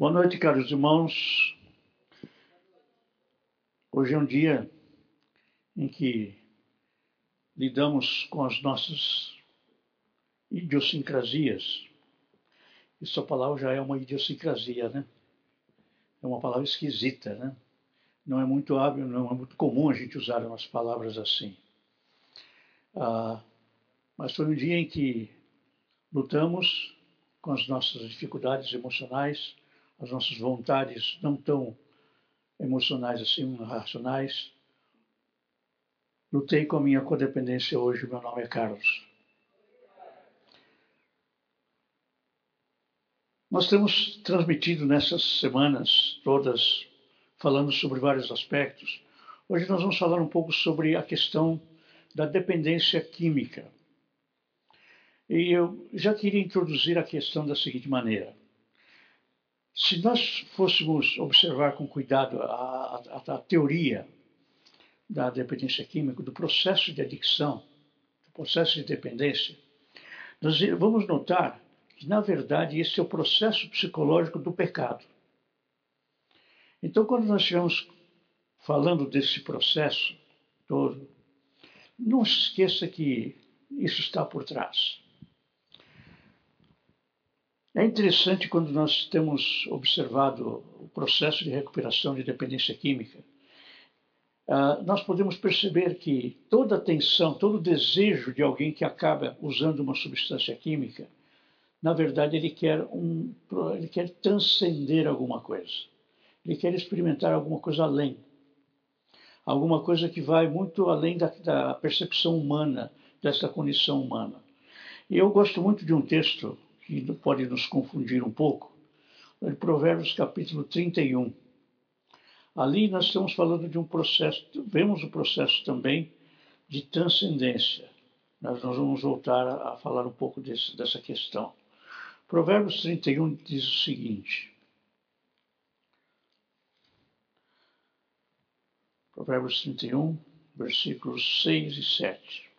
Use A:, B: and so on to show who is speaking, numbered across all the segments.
A: Boa noite, caros irmãos. Hoje é um dia em que lidamos com as nossas idiosincrasias. Essa palavra já é uma idiosincrasia, né? É uma palavra esquisita, né? Não é muito hábil, não é muito comum a gente usar umas palavras assim. Ah, mas foi um dia em que lutamos com as nossas dificuldades emocionais, as nossas vontades não tão emocionais assim, racionais. Lutei com a minha codependência hoje, meu nome é Carlos. Nós temos transmitido nessas semanas todas, falando sobre vários aspectos. Hoje nós vamos falar um pouco sobre a questão da dependência química. E eu já queria introduzir a questão da seguinte maneira. Se nós fôssemos observar com cuidado a, a, a teoria da dependência química, do processo de adicção, do processo de dependência, nós vamos notar que, na verdade, esse é o processo psicológico do pecado. Então, quando nós estivermos falando desse processo todo, não se esqueça que isso está por trás. É interessante quando nós temos observado o processo de recuperação de dependência química, uh, nós podemos perceber que toda a tensão, todo o desejo de alguém que acaba usando uma substância química, na verdade ele quer, um, ele quer transcender alguma coisa. Ele quer experimentar alguma coisa além. Alguma coisa que vai muito além da, da percepção humana, dessa condição humana. E eu gosto muito de um texto que pode nos confundir um pouco, em Provérbios capítulo 31. Ali nós estamos falando de um processo, vemos o processo também de transcendência. Nós, nós vamos voltar a, a falar um pouco desse, dessa questão. Provérbios 31 diz o seguinte: Provérbios 31, versículos 6 e 7.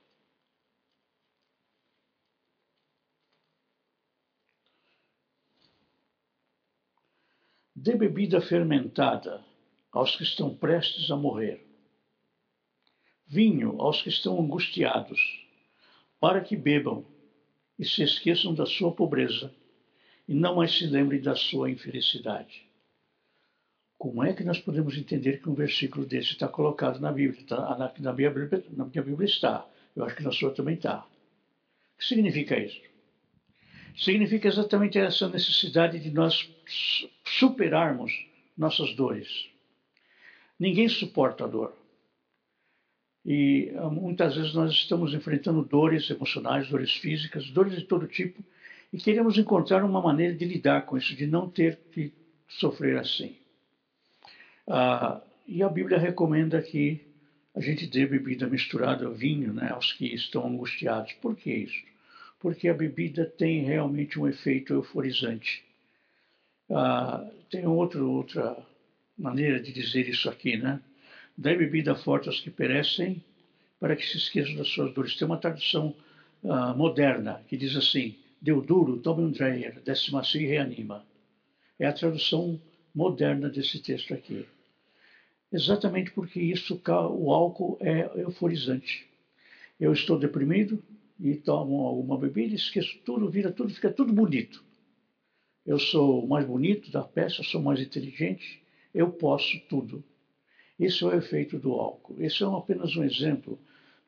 A: Dê bebida fermentada aos que estão prestes a morrer, vinho aos que estão angustiados, para que bebam e se esqueçam da sua pobreza e não mais se lembrem da sua infelicidade. Como é que nós podemos entender que um versículo desse está colocado na Bíblia? Tá, na, na, minha Bíblia na minha Bíblia está. Eu acho que na sua também está. O que significa isso? Significa exatamente essa necessidade de nós superarmos nossas dores. Ninguém suporta a dor. E ah, muitas vezes nós estamos enfrentando dores emocionais, dores físicas, dores de todo tipo, e queremos encontrar uma maneira de lidar com isso, de não ter que sofrer assim. Ah, e a Bíblia recomenda que a gente dê bebida misturada vinho né, aos que estão angustiados. Por que isso? Porque a bebida tem realmente um efeito euforizante. Ah, tem outro, outra maneira de dizer isso aqui, né? Dá bebida forte aos que perecem, para que se esqueçam das suas dores. Tem uma tradução ah, moderna que diz assim: Deu duro, tome um dreyer, desce macio e reanima. É a tradução moderna desse texto aqui. Exatamente porque isso, o álcool é euforizante. Eu estou deprimido, e tomam alguma bebida, esqueço tudo, vira tudo, fica tudo bonito. Eu sou o mais bonito da peça, sou mais inteligente, eu posso tudo. Esse é o efeito do álcool. Esse é apenas um exemplo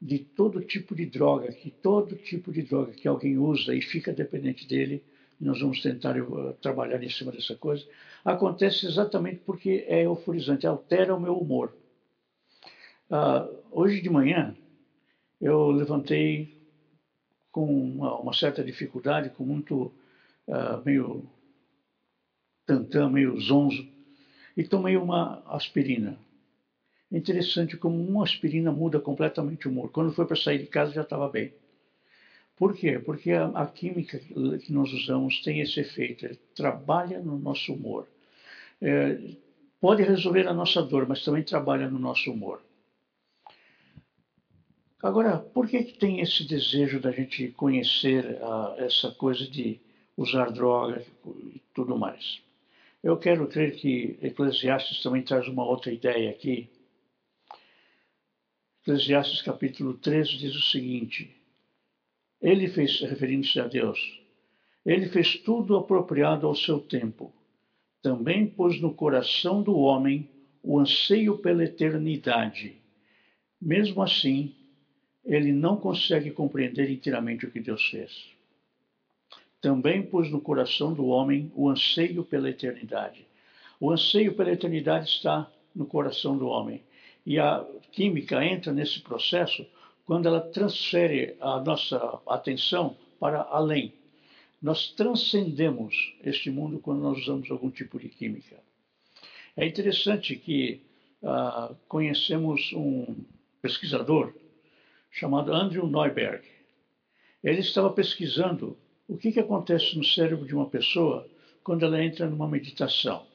A: de todo tipo de droga, que todo tipo de droga que alguém usa e fica dependente dele, nós vamos tentar uh, trabalhar em cima dessa coisa, acontece exatamente porque é euforizante, altera o meu humor. Uh, hoje de manhã, eu levantei com uma, uma certa dificuldade, com muito uh, meio tantã, meio zonzo, e tomei uma aspirina. É interessante como uma aspirina muda completamente o humor. Quando foi para sair de casa já estava bem. Por quê? Porque a, a, química que nós usamos tem esse efeito, trabalha no nosso humor. É, pode resolver a nossa dor, mas também trabalha no nosso humor. Agora, por que, que tem esse desejo da gente conhecer uh, essa coisa de usar droga e tudo mais? Eu quero crer que Eclesiastes também traz uma outra ideia aqui. Eclesiastes capítulo 3 diz o seguinte: Ele fez, referindo-se a Deus, ele fez tudo apropriado ao seu tempo. Também pôs no coração do homem o anseio pela eternidade. Mesmo assim, ele não consegue compreender inteiramente o que Deus fez também pôs no coração do homem o anseio pela eternidade. O anseio pela eternidade está no coração do homem. E a química entra nesse processo quando ela transfere a nossa atenção para além. Nós transcendemos este mundo quando nós usamos algum tipo de química. É interessante que uh, conhecemos um pesquisador chamado Andrew Neuberg. Ele estava pesquisando o que, que acontece no cérebro de uma pessoa quando ela entra numa meditação,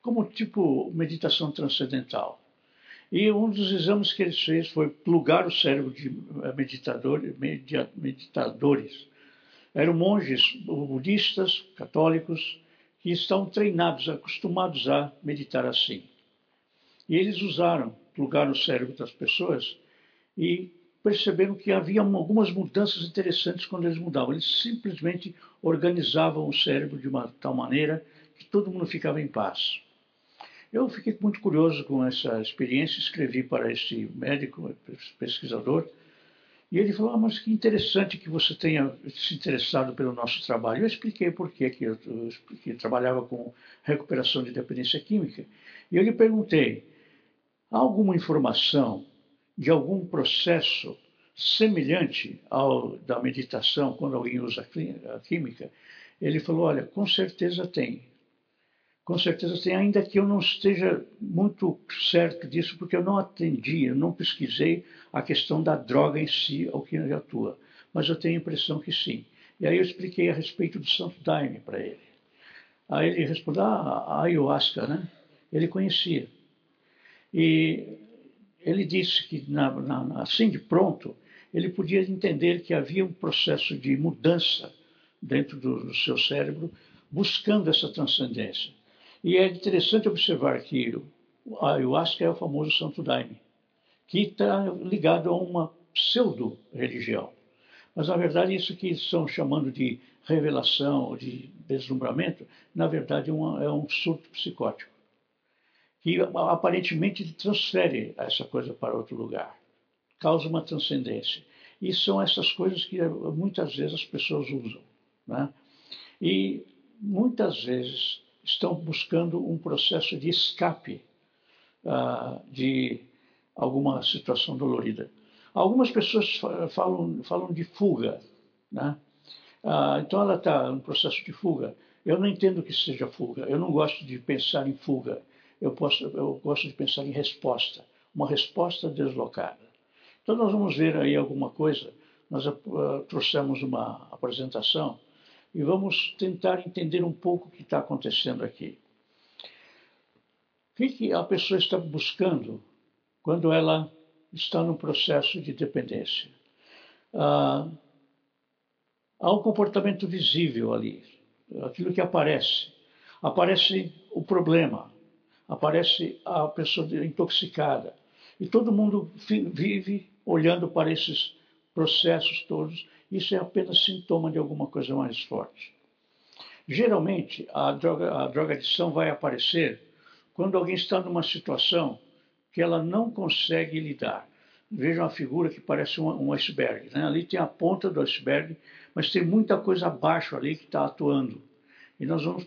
A: como tipo meditação transcendental. E um dos exames que ele fez foi plugar o cérebro de eh, meditadores, meditadores. Eram monges budistas, católicos, que estão treinados, acostumados a meditar assim. E eles usaram, plugar o cérebro das pessoas e perceberam que havia algumas mudanças interessantes quando eles mudavam. Eles simplesmente organizavam o cérebro de uma tal maneira que todo mundo ficava em paz. Eu fiquei muito curioso com essa experiência, escrevi para esse médico, pesquisador, e ele falou: ah, Mas que interessante que você tenha se interessado pelo nosso trabalho. Eu expliquei por quê, que eu, eu que trabalhava com recuperação de dependência química. E eu lhe perguntei: há alguma informação de algum processo semelhante ao da meditação, quando alguém usa a química, ele falou: olha, com certeza tem. Com certeza tem, ainda que eu não esteja muito certo disso, porque eu não atendi, eu não pesquisei a questão da droga em si, ao que ele atua. Mas eu tenho a impressão que sim. E aí eu expliquei a respeito do Santo Daime para ele. Aí ele respondeu: ah, a ayahuasca, né? Ele conhecia. E ele disse que, na, na, assim de pronto, ele podia entender que havia um processo de mudança dentro do, do seu cérebro, buscando essa transcendência. E é interessante observar que a ayahuasca é o famoso Santo Daime, que está ligado a uma pseudo-religião. Mas, na verdade, isso que estão chamando de revelação, de deslumbramento, na verdade é, uma, é um surto psicótico que aparentemente transfere essa coisa para outro lugar, causa uma transcendência. E são essas coisas que muitas vezes as pessoas usam. Né? E muitas vezes estão buscando um processo de escape uh, de alguma situação dolorida. Algumas pessoas falam, falam de fuga. Né? Uh, então ela está no processo de fuga. Eu não entendo que seja fuga. Eu não gosto de pensar em fuga eu, posso, eu gosto de pensar em resposta, uma resposta deslocada. Então, nós vamos ver aí alguma coisa. Nós uh, trouxemos uma apresentação e vamos tentar entender um pouco o que está acontecendo aqui. O que, que a pessoa está buscando quando ela está no processo de dependência? Ah, há um comportamento visível ali, aquilo que aparece. Aparece o problema, aparece a pessoa intoxicada. E todo mundo vive olhando para esses processos todos. Isso é apenas sintoma de alguma coisa mais forte. Geralmente, a droga, a drogadição vai aparecer quando alguém está numa situação que ela não consegue lidar. Veja uma figura que parece um, iceberg. Né? Ali tem a ponta do iceberg, mas tem muita coisa abaixo ali que está atuando. E nós vamos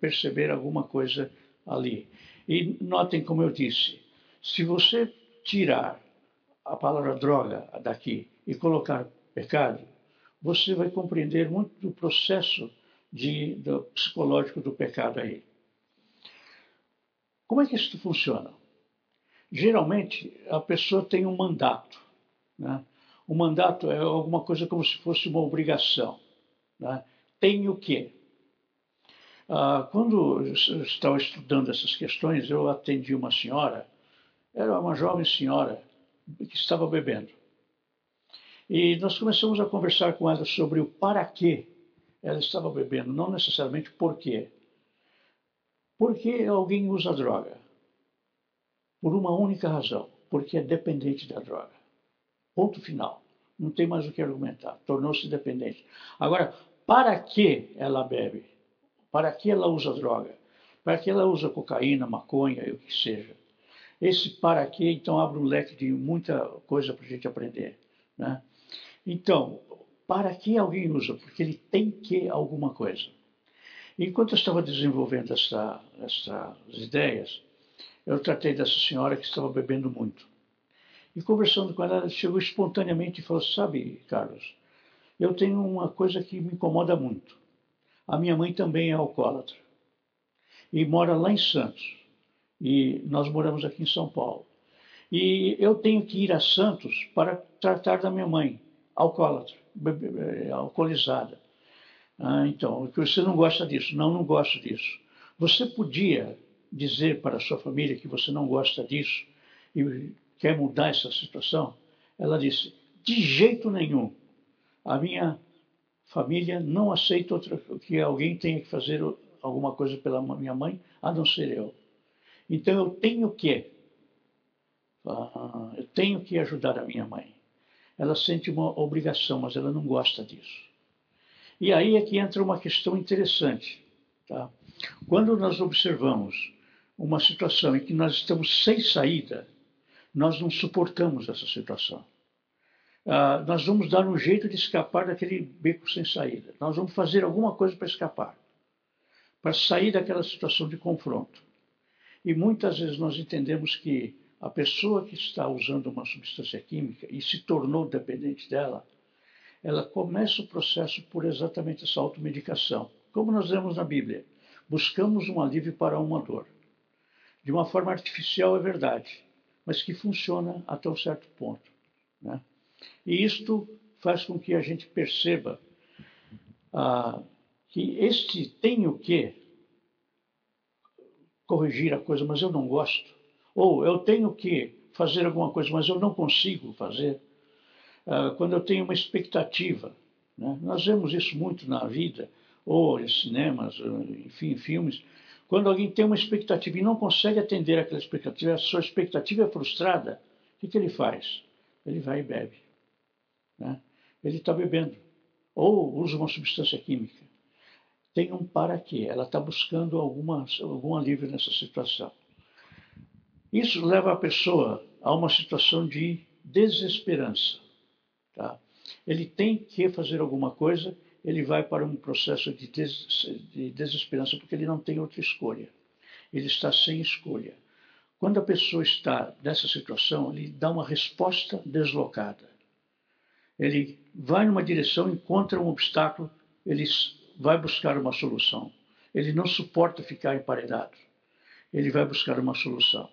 A: perceber alguma coisa ali. E notem como eu disse, se você tirar a palavra droga daqui e colocar pecado, você vai compreender muito do processo de, do psicológico do pecado aí. Como é que isso funciona? Geralmente, a pessoa tem um mandato. Né? O mandato é alguma coisa como se fosse uma obrigação. Né? Tem o quê? Ah, quando eu estava estudando essas questões, eu atendi uma senhora, era uma jovem senhora que estava bebendo. E nós começamos a conversar com ela sobre o para que ela estava bebendo, não necessariamente por quê. Por que alguém usa droga? Por uma única razão, porque é dependente da droga. Ponto final. Não tem mais o que argumentar. Tornou-se dependente. Agora, para que ela bebe? Para que ela usa droga? Para que ela usa cocaína, maconha, o que seja? Esse para que, então, abre um leque de muita coisa para a gente aprender. Né? Então, para que alguém usa? Porque ele tem que alguma coisa. Enquanto eu estava desenvolvendo essa, essas ideias, eu tratei dessa senhora que estava bebendo muito. E conversando com ela, ela chegou espontaneamente e falou: Sabe, Carlos, eu tenho uma coisa que me incomoda muito. A minha mãe também é alcoólatra e mora lá em Santos. E nós moramos aqui em São Paulo. E eu tenho que ir a Santos para tratar da minha mãe, alcoólatra, alcoolizada. Ah, então, você não gosta disso? Não, não gosto disso. Você podia dizer para a sua família que você não gosta disso e quer mudar essa situação? Ela disse: de jeito nenhum. A minha família não aceita outra, que alguém tenha que fazer alguma coisa pela minha mãe, a não ser eu. Então eu tenho que, ah, eu tenho que ajudar a minha mãe. Ela sente uma obrigação, mas ela não gosta disso. E aí é que entra uma questão interessante. Tá? Quando nós observamos uma situação em que nós estamos sem saída, nós não suportamos essa situação. Ah, nós vamos dar um jeito de escapar daquele beco sem saída. Nós vamos fazer alguma coisa para escapar, para sair daquela situação de confronto. E muitas vezes nós entendemos que a pessoa que está usando uma substância química e se tornou dependente dela, ela começa o processo por exatamente essa automedicação. Como nós vemos na Bíblia, buscamos um alívio para uma dor. De uma forma artificial é verdade, mas que funciona até um certo ponto. Né? E isto faz com que a gente perceba ah, que este tem o que corrigir a coisa, mas eu não gosto. Ou eu tenho que fazer alguma coisa, mas eu não consigo fazer. Ah, quando eu tenho uma expectativa. Né? Nós vemos isso muito na vida, ou em cinemas, enfim, em filmes. Quando alguém tem uma expectativa e não consegue atender aquela expectativa, a sua expectativa é frustrada, o que, que ele faz? Ele vai e bebe. Né? Ele está bebendo. Ou usa uma substância química. Tem um para quê? Ela está buscando alguma, algum alívio nessa situação. Isso leva a pessoa a uma situação de desesperança. Tá? Ele tem que fazer alguma coisa, ele vai para um processo de, des de desesperança porque ele não tem outra escolha. Ele está sem escolha. Quando a pessoa está nessa situação, ele dá uma resposta deslocada. Ele vai numa direção, encontra um obstáculo, ele vai buscar uma solução. Ele não suporta ficar emparedado. Ele vai buscar uma solução.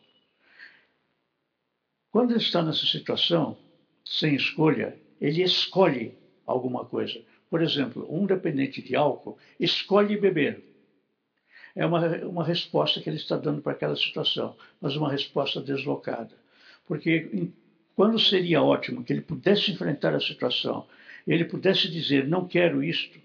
A: Quando ele está nessa situação, sem escolha, ele escolhe alguma coisa. Por exemplo, um dependente de álcool escolhe beber. É uma, uma resposta que ele está dando para aquela situação, mas uma resposta deslocada. Porque quando seria ótimo que ele pudesse enfrentar a situação, ele pudesse dizer, não quero isto,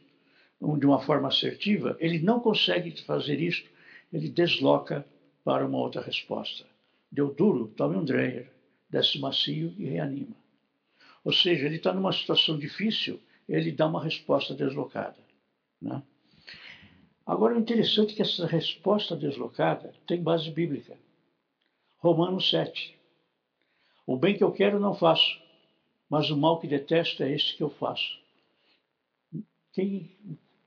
A: de uma forma assertiva, ele não consegue fazer isto, ele desloca para uma outra resposta. Deu duro, tome um Dreyer, desce macio e reanima. Ou seja, ele está numa situação difícil, ele dá uma resposta deslocada. Né? Agora, o interessante é que essa resposta deslocada tem base bíblica. Romanos 7. O bem que eu quero não faço, mas o mal que detesto é esse que eu faço. Quem,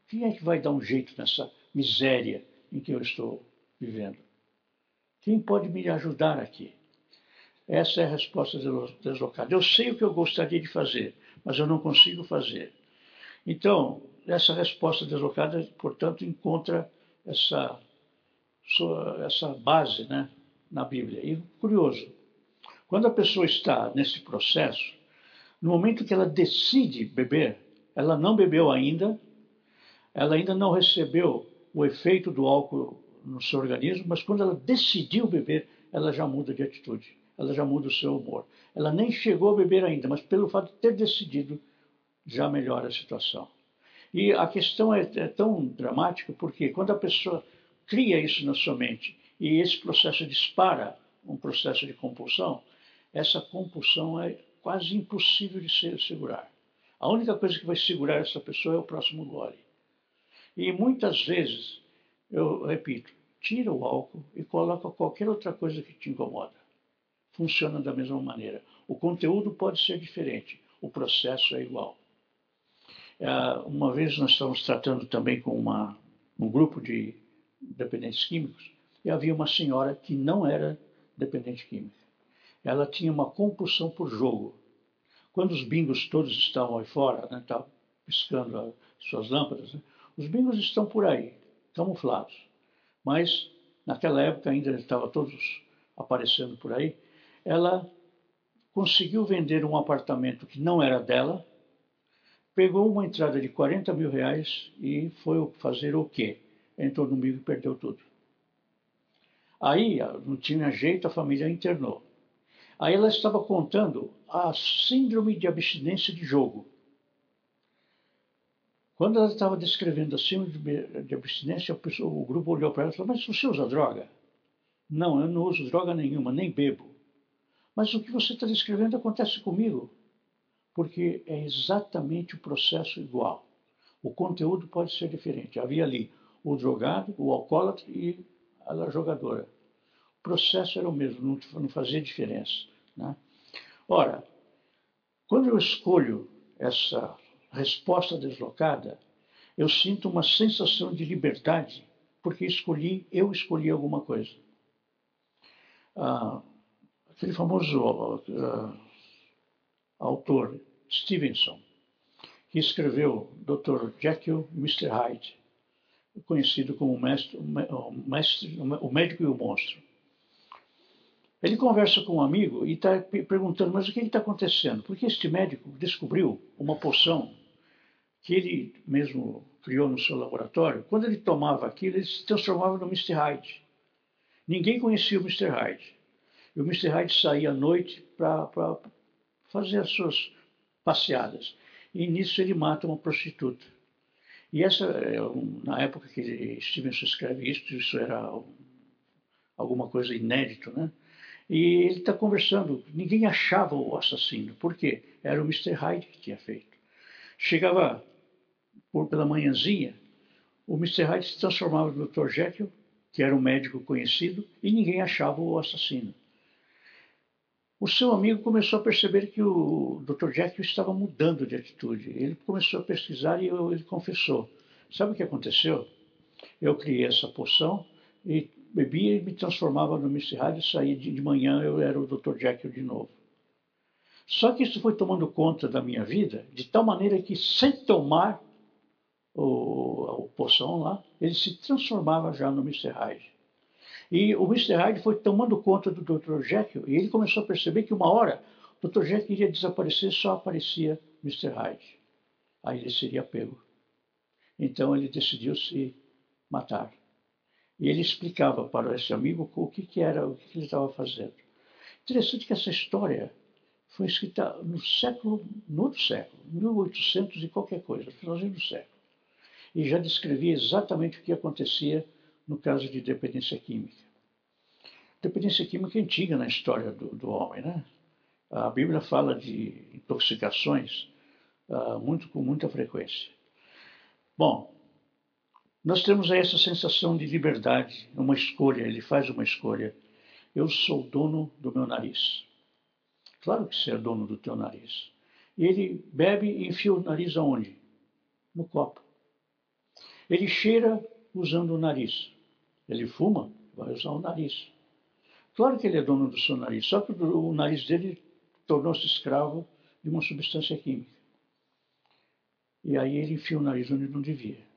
A: quem é que vai dar um jeito nessa miséria em que eu estou vivendo? Quem pode me ajudar aqui? Essa é a resposta deslocada. Eu sei o que eu gostaria de fazer, mas eu não consigo fazer. Então, essa resposta deslocada, portanto, encontra essa, essa base né, na Bíblia. E curioso, quando a pessoa está nesse processo, no momento que ela decide beber, ela não bebeu ainda, ela ainda não recebeu o efeito do álcool no seu organismo, mas quando ela decidiu beber, ela já muda de atitude ela já muda o seu humor. Ela nem chegou a beber ainda, mas pelo fato de ter decidido, já melhora a situação. E a questão é, é tão dramática porque quando a pessoa cria isso na sua mente e esse processo dispara um processo de compulsão, essa compulsão é quase impossível de ser segurar. A única coisa que vai segurar essa pessoa é o próximo gole. E muitas vezes, eu repito, tira o álcool e coloca qualquer outra coisa que te incomoda. Funciona da mesma maneira. O conteúdo pode ser diferente, o processo é igual. É, uma vez nós estávamos tratando também com uma, um grupo de dependentes químicos e havia uma senhora que não era dependente química. Ela tinha uma compulsão por jogo. Quando os bingos todos estavam aí fora, né, estavam piscando as suas lâmpadas, né, os bingos estão por aí, camuflados. Mas, naquela época ainda estavam todos aparecendo por aí, ela conseguiu vender um apartamento que não era dela, pegou uma entrada de 40 mil reais e foi fazer o quê? Entrou no bingo e perdeu tudo. Aí não tinha jeito, a família internou. Aí ela estava contando a síndrome de abstinência de jogo. Quando ela estava descrevendo a síndrome de abstinência, o grupo olhou para ela e falou: Mas você usa droga? Não, eu não uso droga nenhuma, nem bebo. Mas o que você está descrevendo acontece comigo, porque é exatamente o processo igual. O conteúdo pode ser diferente. Havia ali o drogado, o alcoólatra e a jogadora. O processo era o mesmo, não fazia diferença. Né? Ora, quando eu escolho essa resposta deslocada, eu sinto uma sensação de liberdade, porque escolhi, eu escolhi alguma coisa. Ah, aquele famoso uh, autor Stevenson, que escreveu Dr. Jekyll Mr. Hyde, conhecido como mestre, o, mestre, o médico e o monstro. Ele conversa com um amigo e está perguntando, mas o que está acontecendo? Porque este médico descobriu uma poção que ele mesmo criou no seu laboratório. Quando ele tomava aquilo, ele se transformava no Mr. Hyde. Ninguém conhecia o Mr. Hyde. E o Mr. Hyde saía à noite para fazer as suas passeadas. E nisso ele mata uma prostituta. E essa, é na época que Stevenson escreve isso, isso era alguma coisa inédito, né? E ele está conversando, ninguém achava o assassino, por quê? Era o Mr. Hyde que tinha feito. Chegava por pela manhãzinha, o Mr. Hyde se transformava no Dr. Jekyll, que era um médico conhecido, e ninguém achava o assassino. O seu amigo começou a perceber que o Dr. Jekyll estava mudando de atitude. Ele começou a pesquisar e ele confessou. Sabe o que aconteceu? Eu criei essa poção e bebia e me transformava no Mr. Hyde e saía de, de manhã eu era o Dr. Jekyll de novo. Só que isso foi tomando conta da minha vida de tal maneira que sem tomar o, a poção lá, ele se transformava já no Mr. Hyde. E o Mr. Hyde foi tomando conta do Dr. Jekyll e ele começou a perceber que uma hora o Dr. Jekyll iria desaparecer, só aparecia Mr. Hyde. Aí ele seria pego. Então ele decidiu se matar. E ele explicava para esse amigo o que, que era, o que ele estava fazendo. Interessante que essa história foi escrita no século, no outro século, 1800 e qualquer coisa, no finalzinho do século. E já descrevia exatamente o que acontecia no caso de dependência química. Dependência química é antiga na história do, do homem, né? A Bíblia fala de intoxicações uh, muito com muita frequência. Bom, nós temos aí essa sensação de liberdade, uma escolha. Ele faz uma escolha. Eu sou dono do meu nariz. Claro que você é dono do teu nariz. E ele bebe e enfia o nariz aonde? No copo. Ele cheira usando o nariz. Ele fuma, vai usar o nariz. Claro que ele é dono do seu nariz, só que o nariz dele tornou-se escravo de uma substância química. E aí ele enfia o nariz onde não devia.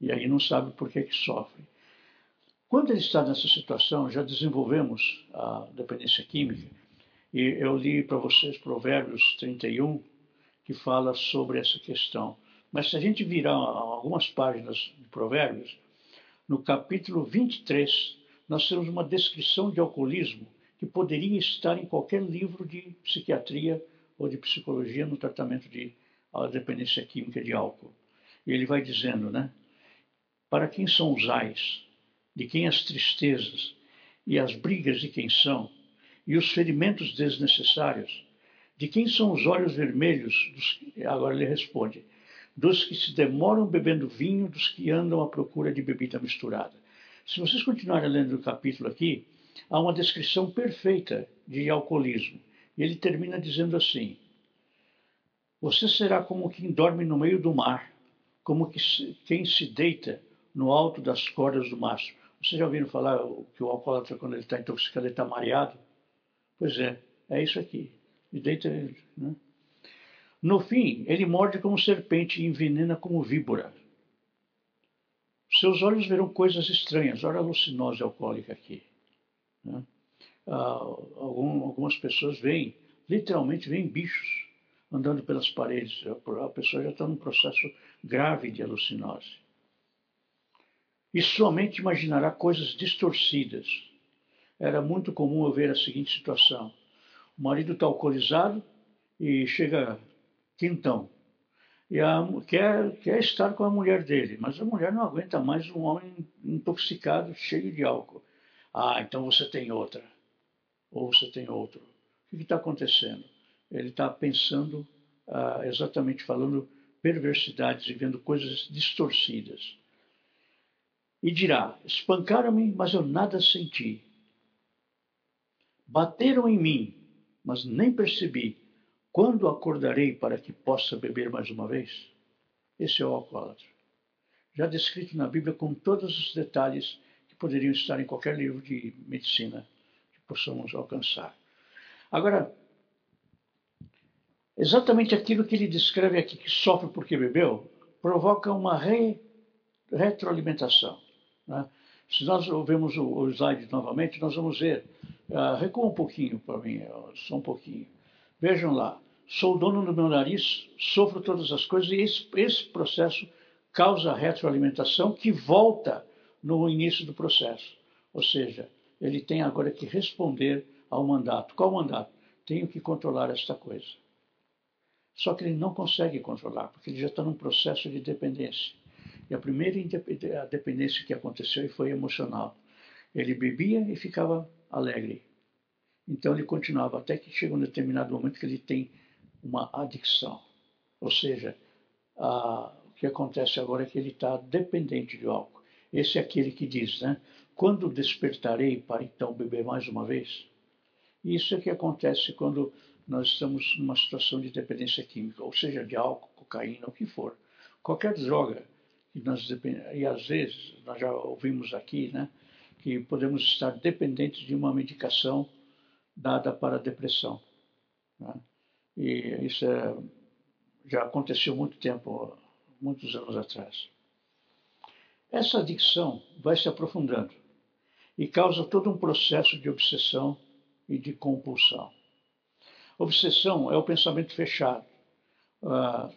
A: E aí não sabe por que, que sofre. Quando ele está nessa situação, já desenvolvemos a dependência química, e eu li para vocês Provérbios 31, que fala sobre essa questão. Mas se a gente virar algumas páginas de Provérbios, no capítulo 23, nós temos uma descrição de alcoolismo que poderia estar em qualquer livro de psiquiatria ou de psicologia no tratamento de dependência química de álcool. E ele vai dizendo, né? Para quem são os ais? De quem as tristezas? E as brigas de quem são? E os ferimentos desnecessários? De quem são os olhos vermelhos? Dos... Agora ele responde: dos que se demoram bebendo vinho, dos que andam à procura de bebida misturada. Se vocês continuarem lendo o capítulo aqui, há uma descrição perfeita de alcoolismo. E ele termina dizendo assim: Você será como quem dorme no meio do mar, como quem se deita no alto das cordas do mastro. Vocês já ouviram falar que o alcoólatra, quando ele está intoxicado, ele está mareado? Pois é, é isso aqui. E deita, né? No fim, ele morde como serpente e envenena como víbora. Seus olhos verão coisas estranhas. Olha a alucinose alcoólica aqui. Né? Ah, algum, algumas pessoas veem, literalmente veem bichos andando pelas paredes. A pessoa já está num processo grave de alucinose. E sua mente imaginará coisas distorcidas. Era muito comum eu ver a seguinte situação. O marido está alcoolizado e chega quintão. E a, quer, quer estar com a mulher dele, mas a mulher não aguenta mais um homem intoxicado, cheio de álcool. Ah, então você tem outra. Ou você tem outro. O que está acontecendo? Ele está pensando, ah, exatamente falando perversidades e vendo coisas distorcidas. E dirá: Espancaram-me, mas eu nada senti. Bateram em mim, mas nem percebi. Quando acordarei para que possa beber mais uma vez? Esse é o alcoólatra. Já descrito na Bíblia com todos os detalhes que poderiam estar em qualquer livro de medicina que possamos alcançar. Agora, exatamente aquilo que ele descreve aqui, que sofre porque bebeu, provoca uma re, retroalimentação. Né? Se nós ouvimos o, o slide novamente, nós vamos ver. Uh, recua um pouquinho para mim, só um pouquinho. Vejam lá, sou dono do meu nariz, sofro todas as coisas, e esse, esse processo causa retroalimentação que volta no início do processo. Ou seja, ele tem agora que responder ao mandato. Qual mandato? Tenho que controlar esta coisa. Só que ele não consegue controlar, porque ele já está num processo de dependência. E a primeira dependência que aconteceu foi emocional. Ele bebia e ficava alegre. Então ele continuava até que chega um determinado momento que ele tem uma adicção. Ou seja, a, o que acontece agora é que ele está dependente de álcool. Esse é aquele que diz, né? Quando despertarei para então beber mais uma vez? Isso é que acontece quando nós estamos numa situação de dependência química, ou seja, de álcool, cocaína, o que for. Qualquer droga que nós e às vezes nós já ouvimos aqui, né, que podemos estar dependentes de uma medicação dada para a depressão. Né? E isso é, já aconteceu muito tempo, muitos anos atrás. Essa adicção vai se aprofundando e causa todo um processo de obsessão e de compulsão. Obsessão é o pensamento fechado. Ah,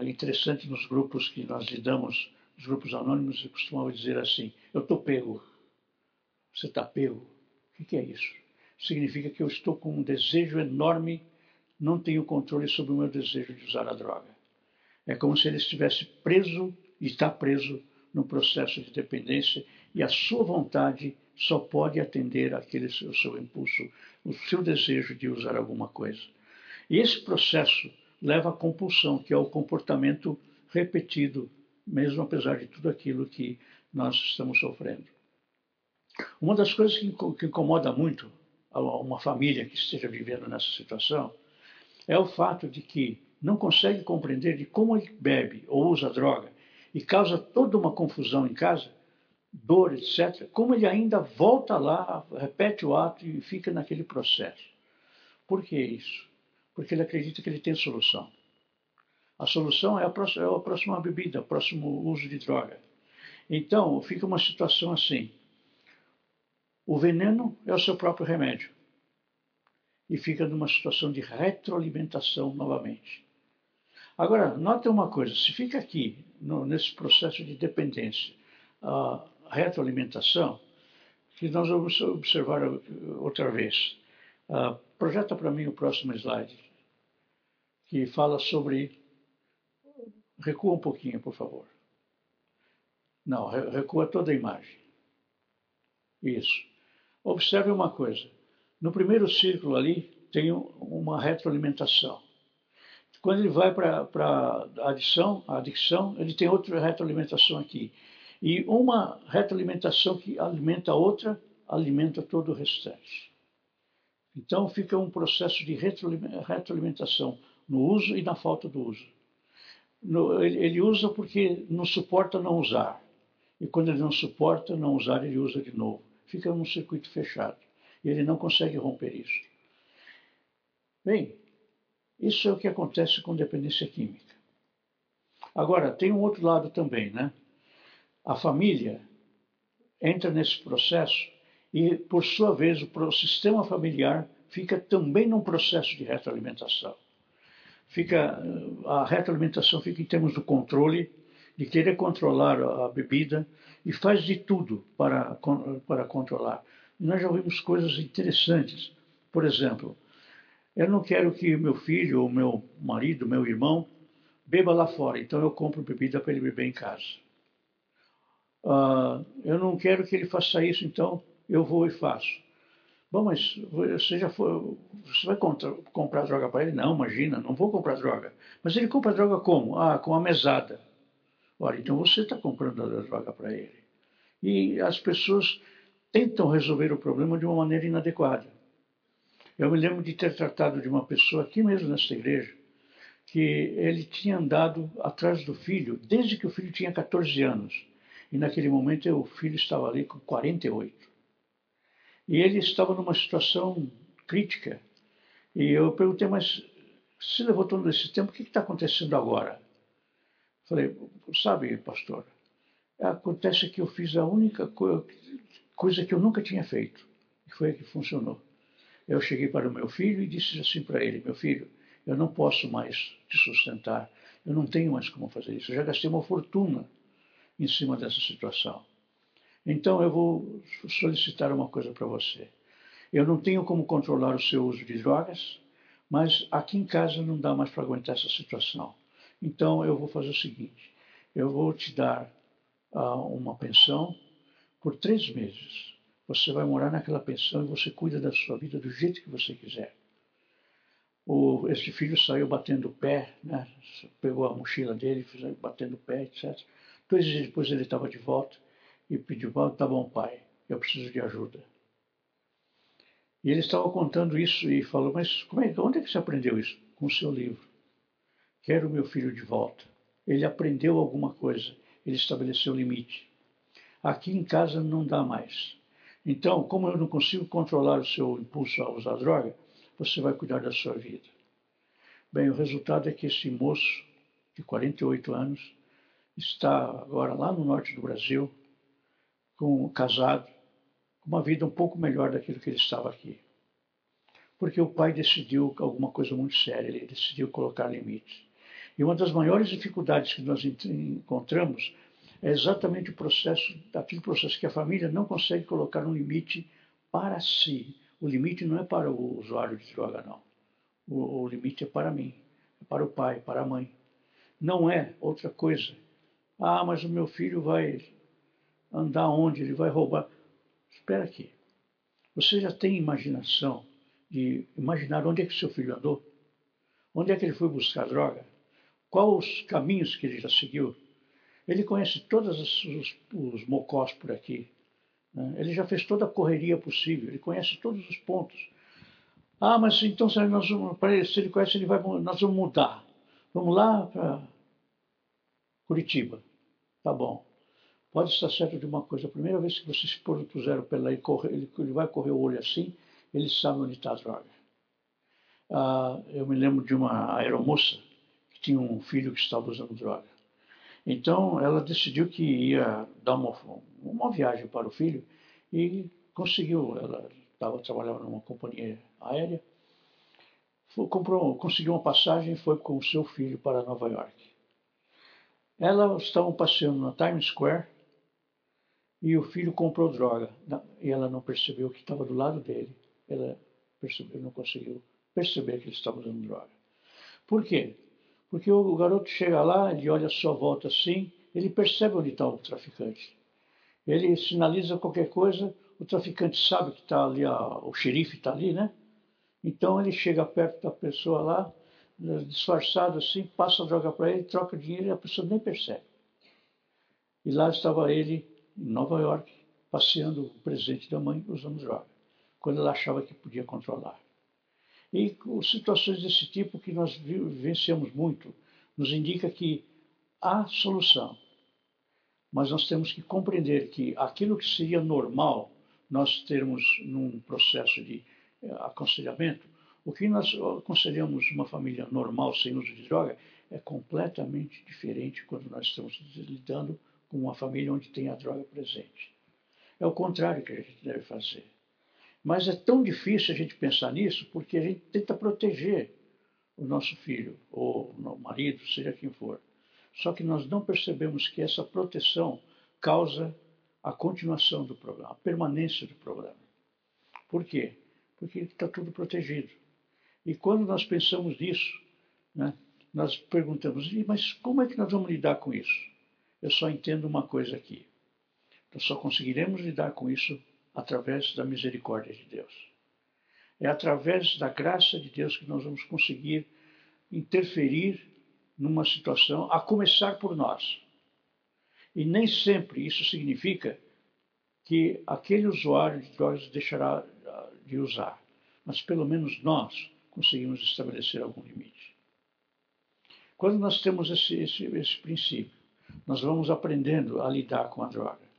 A: é interessante nos grupos que nós lidamos, os grupos anônimos, eu costumava dizer assim: eu estou pego. Você está pego? O que é isso? significa que eu estou com um desejo enorme, não tenho controle sobre o meu desejo de usar a droga. É como se ele estivesse preso e está preso no processo de dependência e a sua vontade só pode atender aquele o seu impulso, o seu desejo de usar alguma coisa. E esse processo leva à compulsão, que é o comportamento repetido, mesmo apesar de tudo aquilo que nós estamos sofrendo. Uma das coisas que incomoda muito uma família que esteja vivendo nessa situação é o fato de que não consegue compreender de como ele bebe ou usa droga e causa toda uma confusão em casa, dor, etc., como ele ainda volta lá, repete o ato e fica naquele processo. Por que isso? Porque ele acredita que ele tem solução. A solução é a próxima, é a próxima bebida, o próximo uso de droga. Então, fica uma situação assim. O veneno é o seu próprio remédio. E fica numa situação de retroalimentação novamente. Agora, note uma coisa: se fica aqui, no, nesse processo de dependência, a retroalimentação, que nós vamos observar outra vez. Uh, projeta para mim o próximo slide, que fala sobre. Recua um pouquinho, por favor. Não, recua toda a imagem. Isso. Observe uma coisa. No primeiro círculo ali tem uma retroalimentação. Quando ele vai para a adição, a adição, ele tem outra retroalimentação aqui. E uma retroalimentação que alimenta a outra, alimenta todo o restante. Então fica um processo de retroalimentação no uso e na falta do uso. No, ele, ele usa porque não suporta não usar. E quando ele não suporta não usar, ele usa de novo. Fica num circuito fechado. E ele não consegue romper isso. Bem, isso é o que acontece com dependência química. Agora, tem um outro lado também, né? A família entra nesse processo e, por sua vez, o sistema familiar fica também num processo de retroalimentação. Fica, a retroalimentação fica em termos do controle, de querer controlar a bebida e faz de tudo para, para controlar. E nós já ouvimos coisas interessantes. Por exemplo, eu não quero que meu filho, ou meu marido, meu irmão, beba lá fora, então eu compro bebida para ele beber em casa. Uh, eu não quero que ele faça isso, então eu vou e faço. Bom, mas você já foi, você vai contra, comprar droga para ele? Não, imagina, não vou comprar droga. Mas ele compra droga como? Ah, com a mesada. Olha, então você está comprando a droga para ele. E as pessoas tentam resolver o problema de uma maneira inadequada. Eu me lembro de ter tratado de uma pessoa aqui mesmo nesta igreja, que ele tinha andado atrás do filho desde que o filho tinha 14 anos. E naquele momento o filho estava ali com 48. E ele estava numa situação crítica. E eu perguntei, mas se levou todo esse tempo, o que está acontecendo agora? Falei, sabe, pastor, acontece que eu fiz a única coisa que eu nunca tinha feito, e foi a que funcionou. Eu cheguei para o meu filho e disse assim para ele: Meu filho, eu não posso mais te sustentar, eu não tenho mais como fazer isso, eu já gastei uma fortuna em cima dessa situação. Então eu vou solicitar uma coisa para você. Eu não tenho como controlar o seu uso de drogas, mas aqui em casa não dá mais para aguentar essa situação. Então eu vou fazer o seguinte: eu vou te dar uh, uma pensão por três meses. Você vai morar naquela pensão e você cuida da sua vida do jeito que você quiser. O, esse filho saiu batendo o pé, né? pegou a mochila dele, batendo o pé, etc. Dois dias depois ele estava de volta e pediu, tá bom pai, eu preciso de ajuda. E ele estava contando isso e falou, mas é, onde é que você aprendeu isso? Com o seu livro. Quero meu filho de volta. Ele aprendeu alguma coisa, ele estabeleceu limite. Aqui em casa não dá mais. Então, como eu não consigo controlar o seu impulso a usar droga, você vai cuidar da sua vida. Bem, o resultado é que esse moço de 48 anos está agora lá no norte do Brasil, com casado, com uma vida um pouco melhor daquilo que ele estava aqui. Porque o pai decidiu alguma coisa muito séria, ele decidiu colocar limites. E uma das maiores dificuldades que nós encontramos é exatamente o processo, aquele processo que a família não consegue colocar um limite para si. O limite não é para o usuário de droga, não. O, o limite é para mim, é para o pai, para a mãe. Não é outra coisa. Ah, mas o meu filho vai andar onde, ele vai roubar. Espera aqui. Você já tem imaginação de imaginar onde é que seu filho andou? Onde é que ele foi buscar droga? Quais os caminhos que ele já seguiu? Ele conhece todos os, os mocós por aqui. Né? Ele já fez toda a correria possível, ele conhece todos os pontos. Ah, mas então se, nós vamos, se ele conhece, ele vai, nós vamos mudar. Vamos lá para Curitiba. Tá bom. Pode estar certo de uma coisa, a primeira vez que você se puser pela ele, ele, ele vai correr o olho assim, ele sabe onde está a droga. Ah, eu me lembro de uma aeromoça que tinha um filho que estava usando droga. Então ela decidiu que ia dar uma, uma viagem para o filho e conseguiu. Ela estava trabalhando numa companhia aérea, comprou, conseguiu uma passagem e foi com o seu filho para Nova York. Elas estavam passeando na Times Square e o filho comprou droga. E ela não percebeu que estava do lado dele. Ela percebeu, não conseguiu perceber que ele estava usando droga. Por quê? Porque o garoto chega lá, ele olha a sua volta assim ele percebe onde está o traficante. Ele sinaliza qualquer coisa, o traficante sabe que está ali, o xerife está ali, né? Então ele chega perto da pessoa lá, disfarçado assim, passa a droga para ele, troca dinheiro e a pessoa nem percebe. E lá estava ele, em Nova York, passeando o presente da mãe usando droga, quando ela achava que podia controlar. E situações desse tipo que nós vivenciamos muito, nos indica que há solução. Mas nós temos que compreender que aquilo que seria normal nós termos num processo de eh, aconselhamento, o que nós aconselhamos uma família normal sem uso de droga é completamente diferente quando nós estamos lidando com uma família onde tem a droga presente. É o contrário que a gente deve fazer. Mas é tão difícil a gente pensar nisso porque a gente tenta proteger o nosso filho, ou o marido, seja quem for. Só que nós não percebemos que essa proteção causa a continuação do problema, a permanência do problema. Por quê? Porque está tudo protegido. E quando nós pensamos nisso, né, nós perguntamos, mas como é que nós vamos lidar com isso? Eu só entendo uma coisa aqui. Nós só conseguiremos lidar com isso através da misericórdia de Deus. É através da graça de Deus que nós vamos conseguir interferir numa situação, a começar por nós. E nem sempre isso significa que aquele usuário de drogas deixará ah, de usar, mas pelo menos nós conseguimos estabelecer algum limite. Quando nós temos esse, esse, esse princípio, nós vamos aprendendo a lidar com a droga.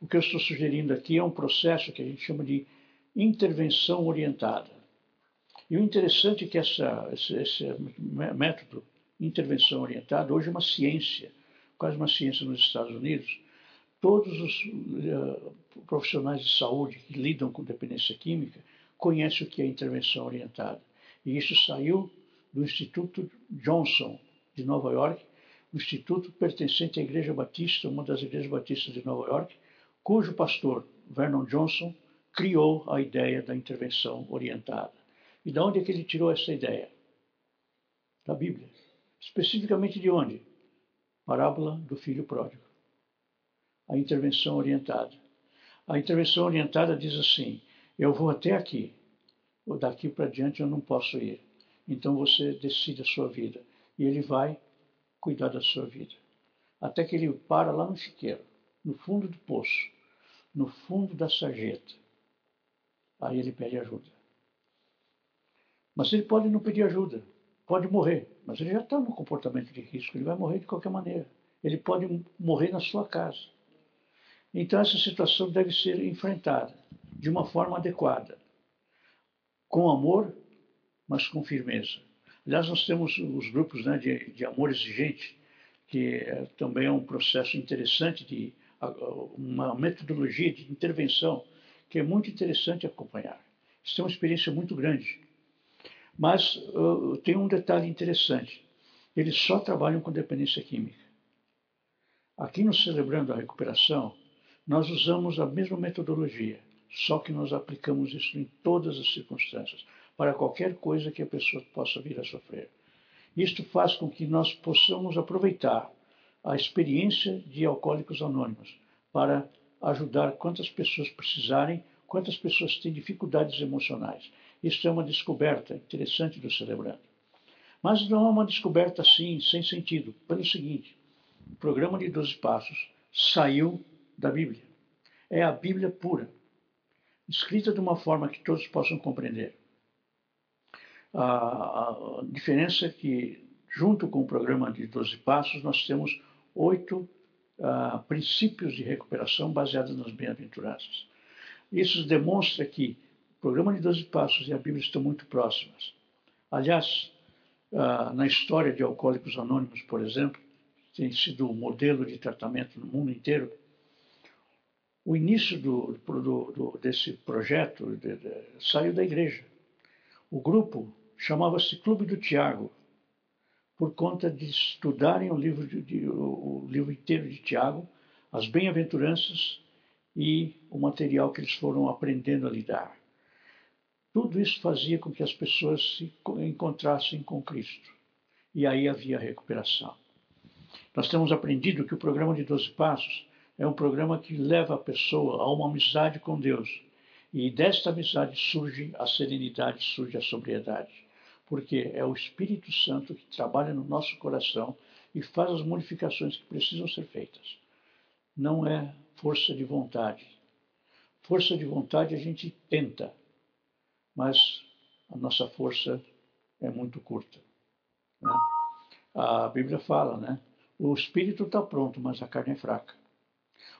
A: O que eu estou sugerindo aqui é um processo que a gente chama de intervenção orientada. E o interessante é que essa, esse, esse método, intervenção orientada, hoje é uma ciência, quase uma ciência nos Estados Unidos. Todos os uh, profissionais de saúde que lidam com dependência química conhecem o que é intervenção orientada. E isso saiu do Instituto Johnson, de Nova York, instituto pertencente à Igreja Batista, uma das igrejas batistas de Nova York, cujo pastor, Vernon Johnson, criou a ideia da intervenção orientada. E de onde é que ele tirou essa ideia? Da Bíblia. Especificamente de onde? Parábola do filho pródigo. A intervenção orientada. A intervenção orientada diz assim: eu vou até aqui, ou daqui para diante eu não posso ir. Então você decide a sua vida. E ele vai cuidar da sua vida. Até que ele para lá no chiqueiro, no fundo do poço no fundo da sarjeta. Aí ele pede ajuda. Mas ele pode não pedir ajuda, pode morrer, mas ele já está no comportamento de risco, ele vai morrer de qualquer maneira. Ele pode morrer na sua casa. Então essa situação deve ser enfrentada de uma forma adequada, com amor, mas com firmeza. Aliás, nós temos os grupos né, de, de amor exigente, que é, também é um processo interessante de uma metodologia de intervenção que é muito interessante acompanhar. Isso é uma experiência muito grande. Mas uh, tem um detalhe interessante: eles só trabalham com dependência química. Aqui no Celebrando a Recuperação, nós usamos a mesma metodologia, só que nós aplicamos isso em todas as circunstâncias, para qualquer coisa que a pessoa possa vir a sofrer. Isto faz com que nós possamos aproveitar a experiência de Alcoólicos Anônimos para ajudar quantas pessoas precisarem, quantas pessoas têm dificuldades emocionais. Isso é uma descoberta interessante do Celebrando. Mas não é uma descoberta assim, sem sentido, pelo seguinte: o programa de 12 Passos saiu da Bíblia. É a Bíblia pura, escrita de uma forma que todos possam compreender. A, diferença é que, junto com o programa de 12 Passos, nós temos oito uh, princípios de recuperação baseados nas bem-aventuranças. Isso demonstra que o programa de 12 Passos e a Bíblia estão muito próximas. Aliás, uh, na história de Alcoólicos Anônimos, por exemplo, tem sido o um modelo de tratamento no mundo inteiro, o início do, do, do, desse projeto de, de, saiu da igreja. O grupo chamava-se Clube do Tiago, por conta de estudarem o livro, de, de, o livro inteiro de Tiago, as bem-aventuranças e o material que eles foram aprendendo a lidar. Tudo isso fazia com que as pessoas se encontrassem com Cristo. E aí havia recuperação. Nós temos aprendido que o programa de 12 Passos é um programa que leva a pessoa a uma amizade com Deus. E desta amizade surge a serenidade, surge a sobriedade. Porque é o Espírito Santo que trabalha no nosso coração e faz as modificações que precisam ser feitas. Não é força de vontade. Força de vontade a gente tenta, mas a nossa força é muito curta. Né? A Bíblia fala, né? O espírito está pronto, mas a carne é fraca.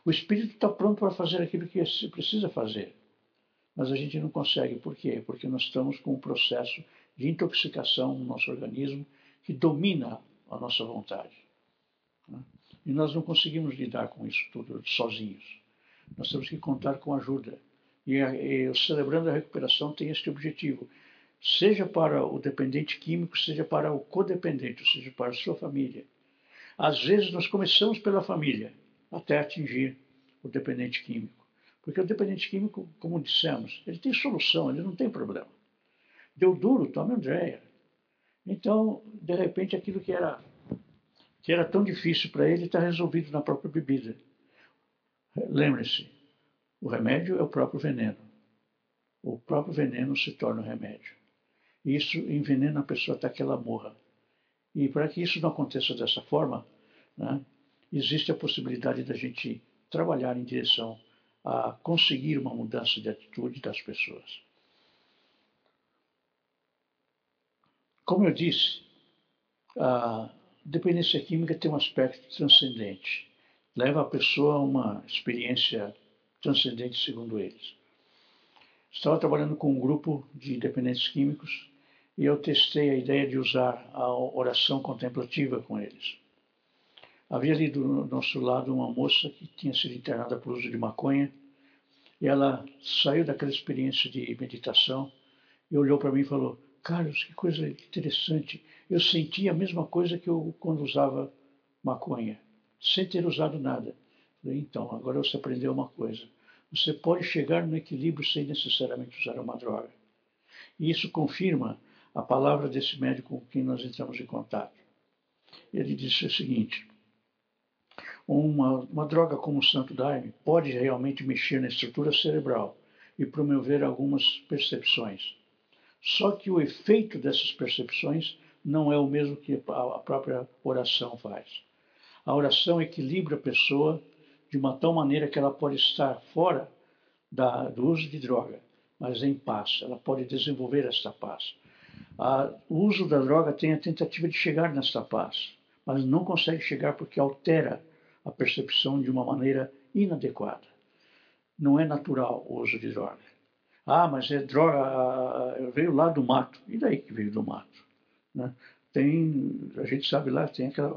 A: O espírito está pronto para fazer aquilo que se precisa fazer, mas a gente não consegue. Por quê? Porque nós estamos com um processo de intoxicação no nosso organismo que domina a nossa vontade. Né? E nós não conseguimos lidar com isso tudo sozinhos. Nós temos que contar com ajuda. E, e o Celebrando a Recuperação tem este objetivo, seja para o dependente químico, seja para o codependente, seja para a sua família. Às vezes nós começamos pela família, até atingir o dependente químico. Porque o dependente químico, como dissemos, ele tem solução, ele não tem problema. Deu duro, tome Andréia. Então, de repente, aquilo que era, que era tão difícil para ele está resolvido na própria bebida. Lembre-se, o remédio é o próprio veneno. O próprio veneno se torna o remédio. Isso envenena a pessoa até que ela morra. E para que isso não aconteça dessa forma, né, existe a possibilidade da gente trabalhar em direção a conseguir uma mudança de atitude das pessoas. Como eu disse, a dependência química tem um aspecto transcendente, leva a pessoa a uma experiência transcendente, segundo eles. Estava trabalhando com um grupo de dependentes químicos e eu testei a ideia de usar a oração contemplativa com eles. Havia ali do nosso lado uma moça que tinha sido internada por uso de maconha e ela saiu daquela experiência de meditação e olhou para mim e falou: Carlos, que coisa interessante. Eu senti a mesma coisa que eu quando usava maconha, sem ter usado nada. Falei, então, agora você aprendeu uma coisa. Você pode chegar no equilíbrio sem necessariamente usar uma droga. E isso confirma a palavra desse médico com quem nós entramos em contato. Ele disse o seguinte: uma, uma droga como o Santo Daime pode realmente mexer na estrutura cerebral e promover algumas percepções. Só que o efeito dessas percepções não é o mesmo que a própria oração faz. A oração equilibra a pessoa de uma tal maneira que ela pode estar fora da, do uso de droga, mas em paz. Ela pode desenvolver esta paz. A, o uso da droga tem a tentativa de chegar nesta paz, mas não consegue chegar porque altera a percepção de uma maneira inadequada. Não é natural o uso de droga. Ah, mas é droga, veio lá do mato. E daí que veio do mato? Né? Tem, a gente sabe lá, tem aquela,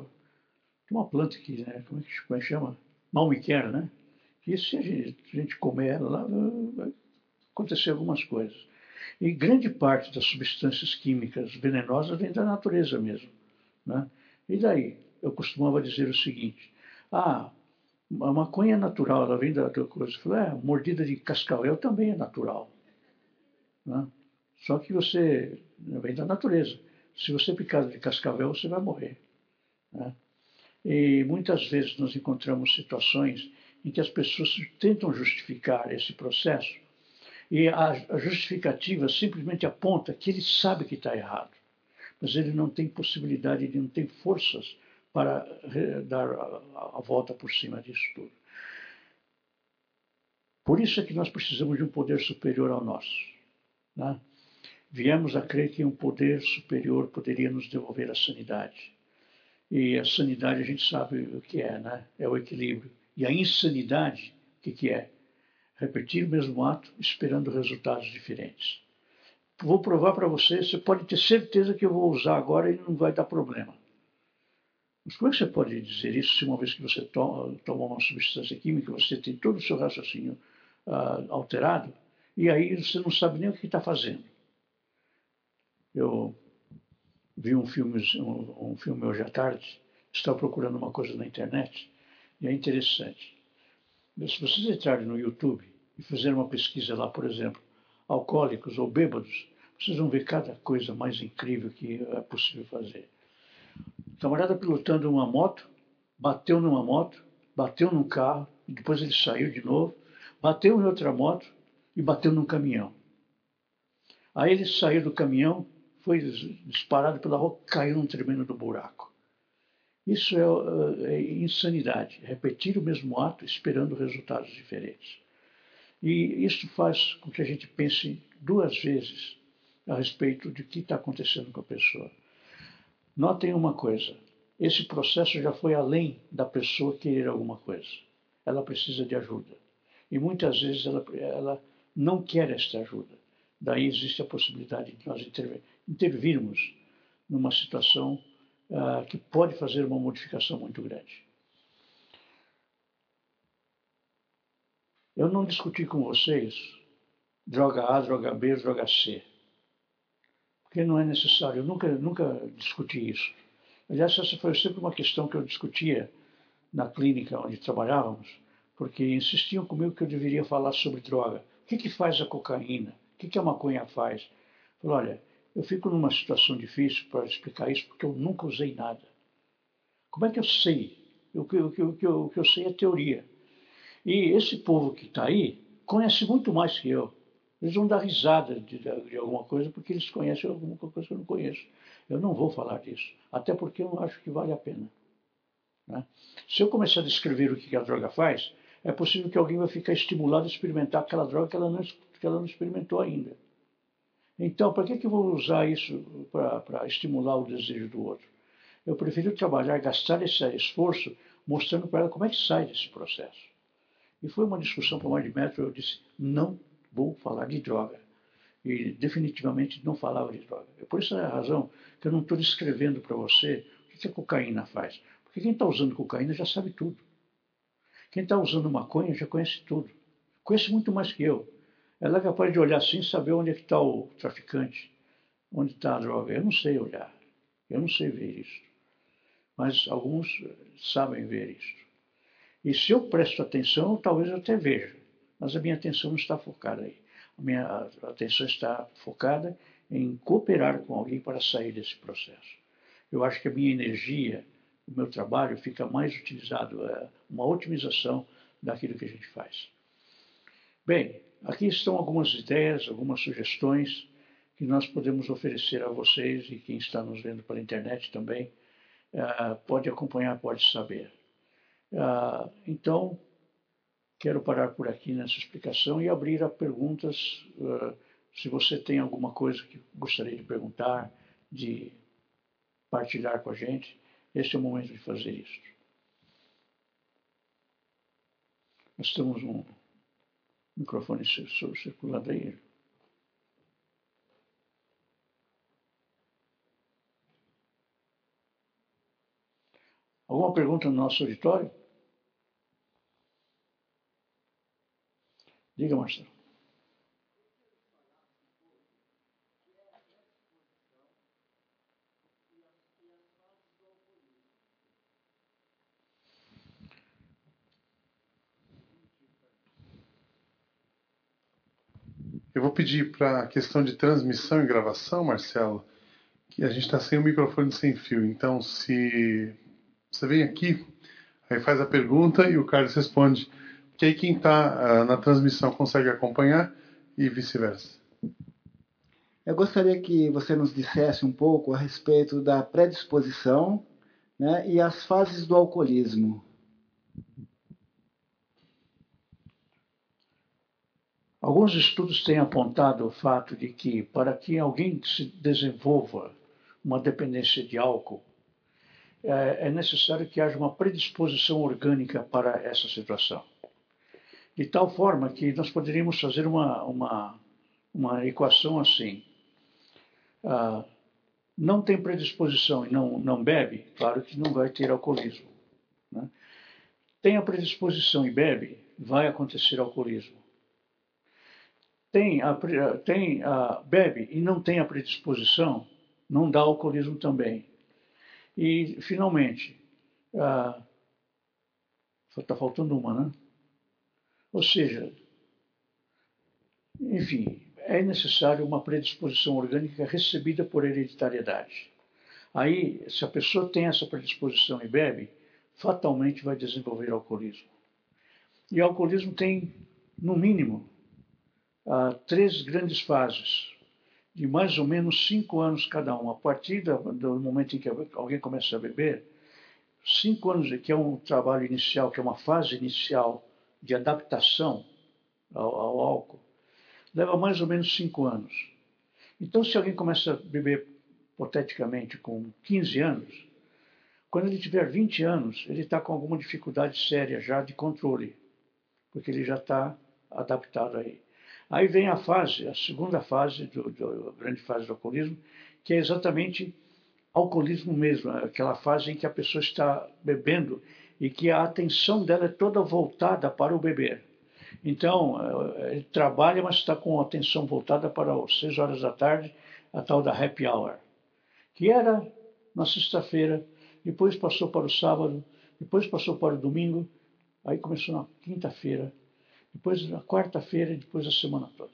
A: tem uma planta que, né, como, é que, como é que chama? Malmiquera, né? Que se a gente, a gente comer ela lá, vai acontecer algumas coisas. E grande parte das substâncias químicas venenosas vem da natureza mesmo. Né? E daí? Eu costumava dizer o seguinte: ah, a maconha é natural, ela vem da, da coisa. Eu falei, é, mordida de cascavel também é natural. Né? Só que você vem da natureza. Se você picar de cascavel, você vai morrer. Né? E muitas vezes nós encontramos situações em que as pessoas tentam justificar esse processo e a, a justificativa simplesmente aponta que ele sabe que está errado, mas ele não tem possibilidade, ele não tem forças para dar a, a volta por cima disso tudo. Por isso é que nós precisamos de um poder superior ao nosso. Né? Viemos a crer que um poder superior poderia nos devolver a sanidade. E a sanidade a gente sabe o que é, né? É o equilíbrio. E a insanidade, o que, que é? Repetir o mesmo ato esperando resultados diferentes. Vou provar para você, você pode ter certeza que eu vou usar agora e não vai dar problema. Mas como é que você pode dizer isso se uma vez que você toma, uma substância química, você tem todo o seu raciocínio uh, alterado e aí você não sabe nem o que está fazendo? Eu vi um filme, um, um filme hoje à tarde, estava procurando uma coisa na internet e é interessante. Se vocês entrarem no YouTube e fizerem uma pesquisa lá, por exemplo, alcoólicos ou bêbados, vocês vão ver cada coisa mais incrível que é possível fazer. O camarada pilotando uma moto bateu numa moto, bateu num carro, e depois ele saiu de novo, bateu em outra moto e bateu num caminhão. Aí ele saiu do caminhão, foi disparado pela rua, caiu num tremendo do buraco. Isso é, é, insanidade, repetir o mesmo ato esperando resultados diferentes. E isso faz com que a gente pense duas vezes a respeito de que está acontecendo com a pessoa. Notem uma coisa: esse processo já foi além da pessoa querer alguma coisa. Ela precisa de ajuda. E muitas vezes ela, ela não quer esta ajuda. Daí existe a possibilidade de nós intervirmos numa situação uh, que pode fazer uma modificação muito grande. Eu não discuti com vocês droga A, droga B, droga C, porque não é necessário. Eu nunca, nunca discuti isso. Aliás, essa foi sempre uma questão que eu discutia na clínica onde trabalhávamos, porque insistiam comigo que eu deveria falar sobre droga. O que, que faz a cocaína? O que, que a maconha faz? Eu falei, olha, eu fico numa situação difícil para explicar isso porque eu nunca usei nada. Como é que eu sei? O que, o que, o que, eu, o que eu sei é teoria. E esse povo que está aí conhece muito mais que eu. Eles vão dar risada de, de, alguma coisa porque eles conhecem alguma coisa que eu não conheço. Eu não vou falar disso, até porque eu não acho que vale a pena. Né? Se eu começar a descrever o que a droga faz, é possível que alguém vai ficar estimulado a experimentar aquela droga que ela não, que ela não experimentou ainda. Então, para que, que eu vou usar isso para estimular o desejo do outro? Eu prefiro trabalhar, gastar esse esforço mostrando para ela como é que sai desse processo. E foi uma discussão para mais de metro. Eu disse: não vou falar de droga. E definitivamente não falava de droga. É por essa razão que eu não estou descrevendo para você o que a cocaína faz. Porque quem está usando cocaína já sabe tudo. Quem está usando maconha já conhece tudo. Conhece muito mais que eu. Ela é capaz de olhar assim e saber onde é que está o traficante, onde está a droga. Eu não sei olhar. Eu não sei ver isso. Mas alguns sabem ver isso. E se eu presto atenção, talvez eu até veja, mas a minha atenção não está focada aí. A minha atenção está focada em cooperar com alguém para sair desse processo. Eu acho que a minha energia, o meu trabalho fica mais utilizado, é uma otimização daquilo que a gente faz. Bem, aqui estão algumas ideias, algumas sugestões que nós podemos oferecer a vocês e quem está nos vendo pela internet também uh, pode acompanhar, pode saber. Ah, então, quero parar por aqui nessa explicação e abrir a perguntas. Ah, se você tem alguma coisa que gostaria de perguntar, de partilhar com a gente, este é o momento de fazer isso. Nós temos um microfone circulando aí. Alguma pergunta no nosso auditório? Diga, Marcelo.
B: Eu vou pedir para a questão de transmissão e gravação, Marcelo, que a gente está sem o microfone sem fio. Então, se você vem aqui, aí faz a pergunta e o Carlos responde que aí quem está uh, ah, na transmissão consegue acompanhar e vice-versa.
C: Eu gostaria que você nos dissesse um pouco a respeito da predisposição né, e as fases do alcoolismo.
A: Alguns estudos têm apontado o fato de que, para que alguém se desenvolva uma dependência de álcool, é, é necessário que haja uma predisposição orgânica para essa situação de tal forma que nós poderíamos fazer uma, uma, uma equação assim. Ah, não tem predisposição e não, não bebe, claro que não vai ter alcoolismo. Né? Tem a predisposição e bebe, vai acontecer alcoolismo. Tem a, tem a, bebe e não tem a predisposição, não dá alcoolismo também. E, finalmente, está ah, faltando uma, né? Ou seja, enfim, é necessário uma predisposição orgânica recebida por hereditariedade. Aí, se a pessoa tem essa predisposição e bebe, fatalmente vai desenvolver alcoolismo. E o alcoolismo tem, no mínimo, uh, três grandes fases, de mais ou menos cinco anos cada um. A partir do momento em que alguém começa a beber, cinco anos, que é um trabalho inicial, que é uma fase inicial de adaptação ao, ao álcool, leva mais ou menos cinco anos. Então, se alguém começa a beber hipoteticamente com 15 anos, quando ele tiver 20 anos, ele está com alguma dificuldade séria já de controle, porque ele já está adaptado aí. Aí vem a fase, a segunda fase, do, do, a grande fase do alcoolismo, que é exatamente alcoolismo mesmo, aquela fase em que a pessoa está bebendo e que a atenção dela é toda voltada para o beber. Então, eh, ele trabalha, mas está com a atenção voltada para as 6 horas da tarde, a tal da happy hour, que era na sexta-feira, depois passou para o sábado, depois passou para o domingo, aí começou na quinta-feira, depois na quarta-feira e depois a semana toda.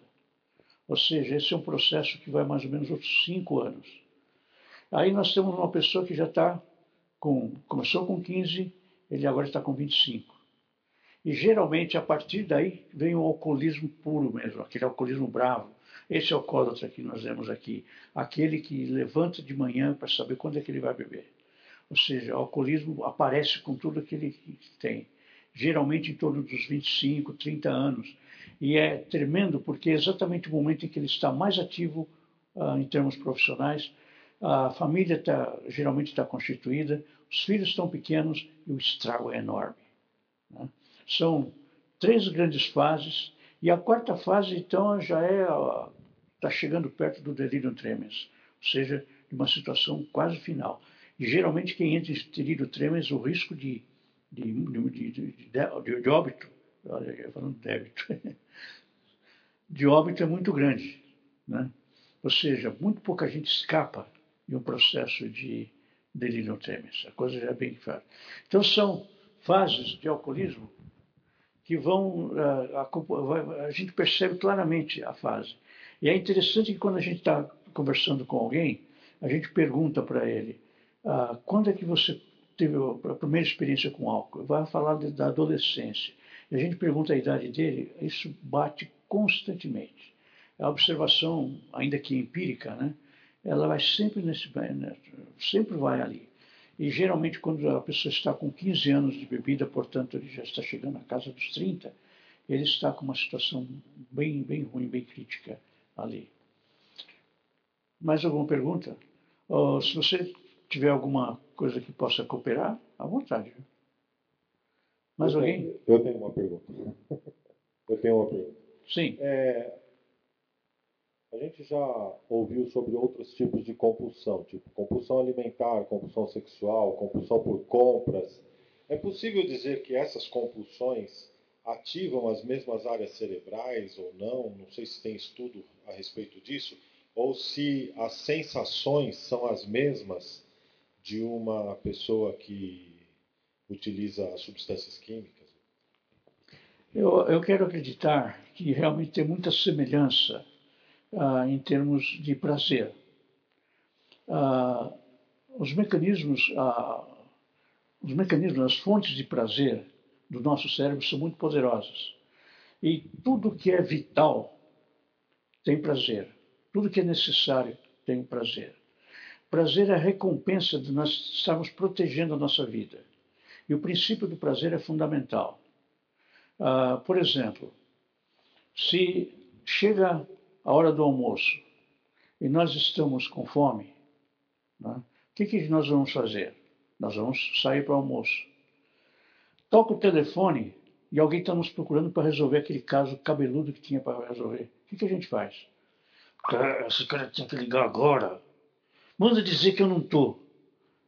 A: Ou seja, esse é um processo que vai mais ou menos outros cinco anos. Aí nós temos uma pessoa que já está com. começou com 15, ele agora está com 25. E geralmente a partir daí vem o alcoolismo puro mesmo, aquele alcoolismo bravo. Esse alcoólatra que nós vemos aqui, aquele que levanta de manhã para saber quando é que ele vai beber. Ou seja, o alcoolismo aparece com tudo que ele tem, geralmente em torno dos 25, 30 anos. E é tremendo porque é exatamente o momento em que ele está mais ativo uh, em termos profissionais, a família tá, geralmente está constituída, os filhos estão pequenos e o estrago é enorme. Né? São três grandes fases, e a quarta fase, então, já é está chegando perto do delírio tremens, ou seja, de uma situação quase final. E geralmente quem entra em delírio tremens, o risco de, de, de, de, de óbito, olha, falando débito, de óbito é muito grande. Né? Ou seja, muito pouca gente escapa de um processo de delírio tremens. A coisa já é bem clara. Então são fases de alcoolismo que vão. A, a, a, gente percebe claramente a fase. E é interessante que quando a gente está conversando com alguém, a gente pergunta para ele: ah, quando é que você teve a primeira experiência com álcool? Vai falar de, da adolescência. E a gente pergunta a idade dele, isso bate constantemente. A observação, ainda que empírica, né, ela vai sempre nesse né, sempre vai ali. E geralmente, quando a pessoa está com 15 anos de bebida, portanto, ele já está chegando à casa dos 30, ele está com uma situação bem, bem ruim, bem crítica ali. Mais alguma pergunta? Oh, se você tiver alguma coisa que possa cooperar, à vontade. Mais
D: eu
A: alguém?
D: Tenho, eu tenho uma pergunta. Eu tenho uma pergunta.
A: Sim.
D: É, a gente já ouviu sobre outros tipos de compulsão, tipo compulsão alimentar, compulsão sexual, compulsão por compras. É possível dizer que essas compulsões ativam as mesmas áreas cerebrais ou não? Não sei se tem estudo a respeito disso. Ou se as sensações são as mesmas de uma pessoa que utiliza substâncias químicas?
A: Eu, eu quero acreditar que realmente tem muita semelhança ah, em termos de prazer. Ah, os mecanismos, ah, os mecanismos, as fontes de prazer do nosso cérebro são muito poderosas. E tudo que é vital tem prazer. Tudo que é necessário tem prazer. Prazer é a recompensa de nós estarmos protegendo a nossa vida. E o princípio do prazer é fundamental. Uh, por exemplo, se chega a hora do almoço e nós estamos com fome, né? o que, que nós vamos fazer? Nós vamos sair para o almoço. Toca o telefone e alguém está nos procurando para resolver aquele caso cabeludo que tinha para resolver. O que, que a gente faz? Esse cara tem que ligar agora. Manda dizer que eu não estou.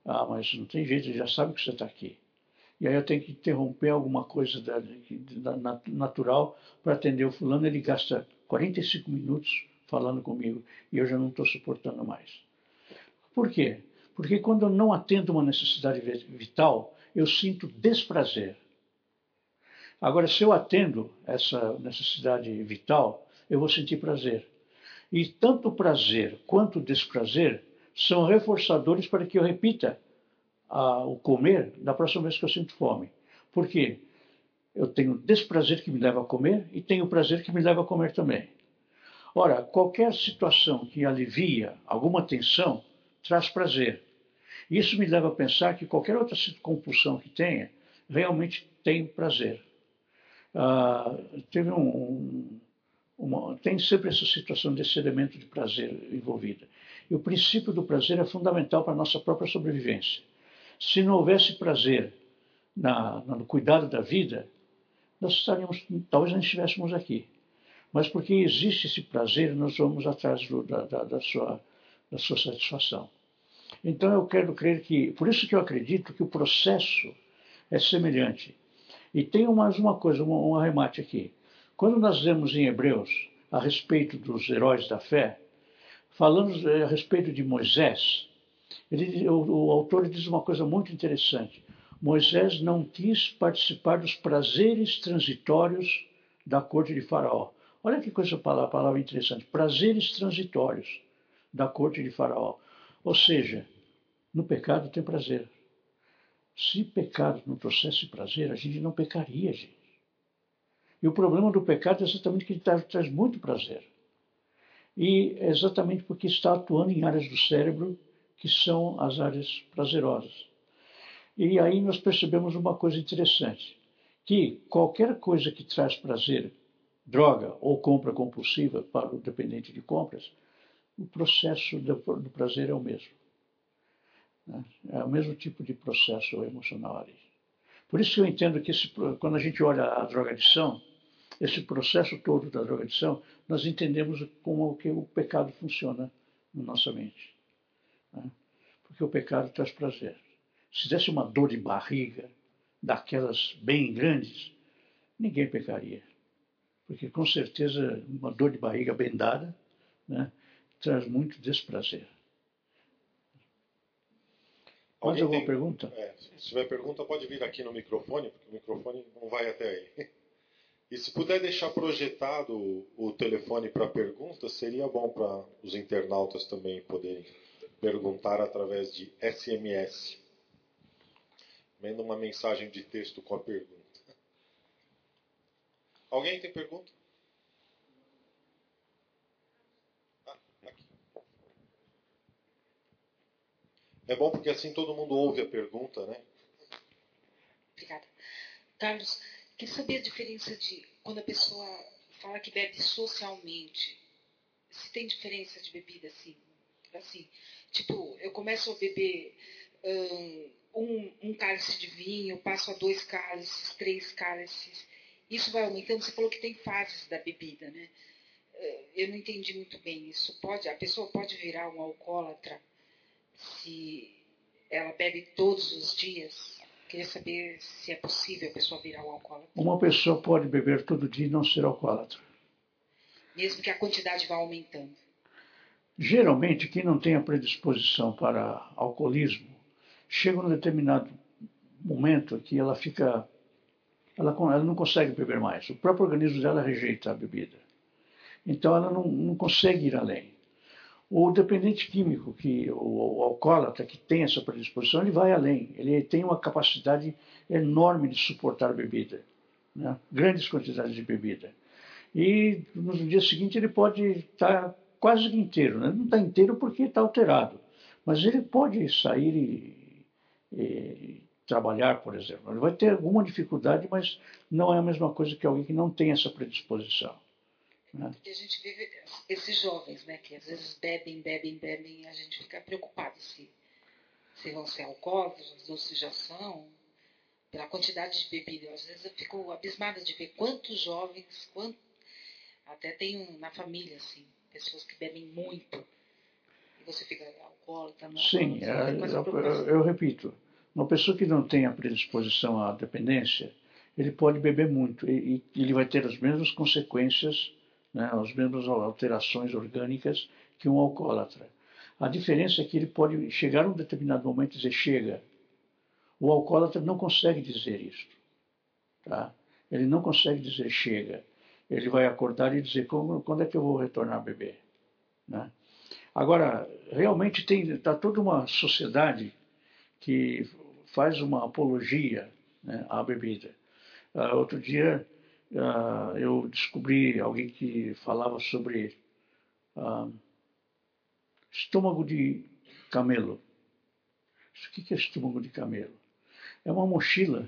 A: Ah, mas não tem jeito, ele já sabe que você está aqui. E aí eu tenho que interromper alguma coisa da, da, natural para atender o fulano, ele gasta 45 minutos falando comigo e eu já não estou suportando mais. Por quê? Porque quando eu não atendo uma necessidade vital, eu sinto desprazer. Agora, se eu atendo essa necessidade vital, eu vou sentir prazer. E tanto prazer quanto desprazer são reforçadores para que eu repita a, o comer da próxima vez que eu sinto fome. Por quê? Eu tenho desprazer que me leva a comer e tenho prazer que me leva a comer também. Ora, qualquer situação que alivia alguma tensão traz prazer. Isso me leva a pensar que qualquer outra compulsão que tenha realmente tem prazer. Ah, teve um, uma, tem sempre essa situação desse elemento de prazer envolvida. E o princípio do prazer é fundamental para a nossa própria sobrevivência. Se não houvesse prazer na, no cuidado da vida, nós estaríamos, talvez não estivéssemos aqui. Mas porque existe esse prazer, nós vamos atrás do, da, da, da, sua, da sua satisfação. Então eu quero crer que, por isso que eu acredito que o processo é semelhante. E tem mais uma coisa, um, um arremate aqui. Quando nós lemos em Hebreus a respeito dos heróis da fé, falamos eh, a respeito de Moisés, ele, o, o autor diz uma coisa muito interessante. Moisés não quis participar dos prazeres transitórios da corte de Faraó. Olha que coisa palavra, palavra interessante. Prazeres transitórios da corte de Faraó. Ou seja, no pecado tem prazer. Se pecado não trouxesse prazer, a gente não pecaria, gente. E o problema do pecado é exatamente que ele traz, traz muito prazer. E é exatamente porque está atuando em áreas do cérebro que são as áreas prazerosas. E aí nós percebemos uma coisa interessante, que qualquer coisa que traz prazer, droga ou compra compulsiva para o dependente de compras, o processo do prazer é o mesmo. Né? É o mesmo tipo de processo emocional ali. Por isso eu entendo que esse, quando a gente olha a drogadição, esse processo todo da drogadição, nós entendemos como que o pecado funciona na nossa mente. Né? Porque o pecado traz prazer. Se desse uma dor de barriga, daquelas bem grandes, ninguém pecaria. Porque com certeza uma dor de barriga bem dada né, traz muito desprazer. Mais alguma tem, pergunta?
D: É, se tiver pergunta, pode vir aqui no microfone, porque o microfone não vai até aí. E se puder deixar projetado o, o telefone para perguntas, seria bom para os internautas também poderem perguntar através de SMS. Manda uma mensagem de texto com a pergunta. Alguém tem pergunta? Ah, é bom porque assim todo mundo ouve a pergunta, né?
E: Obrigada. Carlos, quer saber a diferença de quando a pessoa fala que bebe socialmente? Se tem diferença de bebida assim? Assim, tipo, eu começo a beber um, um cálice de vinho, passo a dois cálices, três cálices. Isso vai aumentando. Você falou que tem fases da bebida, né? Eh, eu não entendi muito bem isso. Pode, a pessoa pode virar um alcoólatra se ela bebe todos os dias? Queria saber se é possível a pessoa virar um alcoólatra.
A: Uma pessoa pode beber todo dia e não ser alcoólatra.
E: Mesmo que a quantidade vá aumentando.
A: Geralmente, quem não tem a predisposição para alcoolismo, chega um determinado momento que ela fica. Ela, ela não consegue beber mais. O próprio organismo dela rejeita a bebida. Então ela não, não consegue ir além. O dependente químico, que o, o alcoólatra que tem essa predisposição, ele vai além. Ele tem uma capacidade enorme de suportar bebida, né? grandes quantidades de bebida. E no dia seguinte ele pode estar quase inteiro. Né? Não está inteiro porque está alterado. Mas ele pode sair e, e, trabalhar, por exemplo. Ele vai ter alguma dificuldade, mas não é a mesma coisa que alguém que não tem essa predisposição.
E: Né? Porque a gente vive esses jovens, né, que às vezes bebem, bebem, bebem, e a gente fica preocupado se, se vão ser alcoólatras ou se já são, pela quantidade de bebida. Às vezes eu fico abismada de ver quantos jovens, até tem na família, assim, pessoas que bebem muito. Você fica alcoólatra, não
A: Sim, é, eu, eu, repito. Uma pessoa que não tem a predisposição à dependência, ele pode beber muito e, e ele vai ter as mesmas consequências, né, as mesmas alterações orgânicas que um alcoólatra. A diferença é que ele pode chegar a um determinado momento e dizer chega. O alcoólatra não consegue dizer isso. Tá? Ele não consegue dizer chega ele vai acordar e dizer quando é que eu vou retornar a beber. Né? Agora, realmente tem está toda uma sociedade que faz uma apologia né, à bebida. Uh, outro dia uh, eu descobri alguém que falava sobre uh, estômago de camelo. O que é estômago de camelo? É uma mochila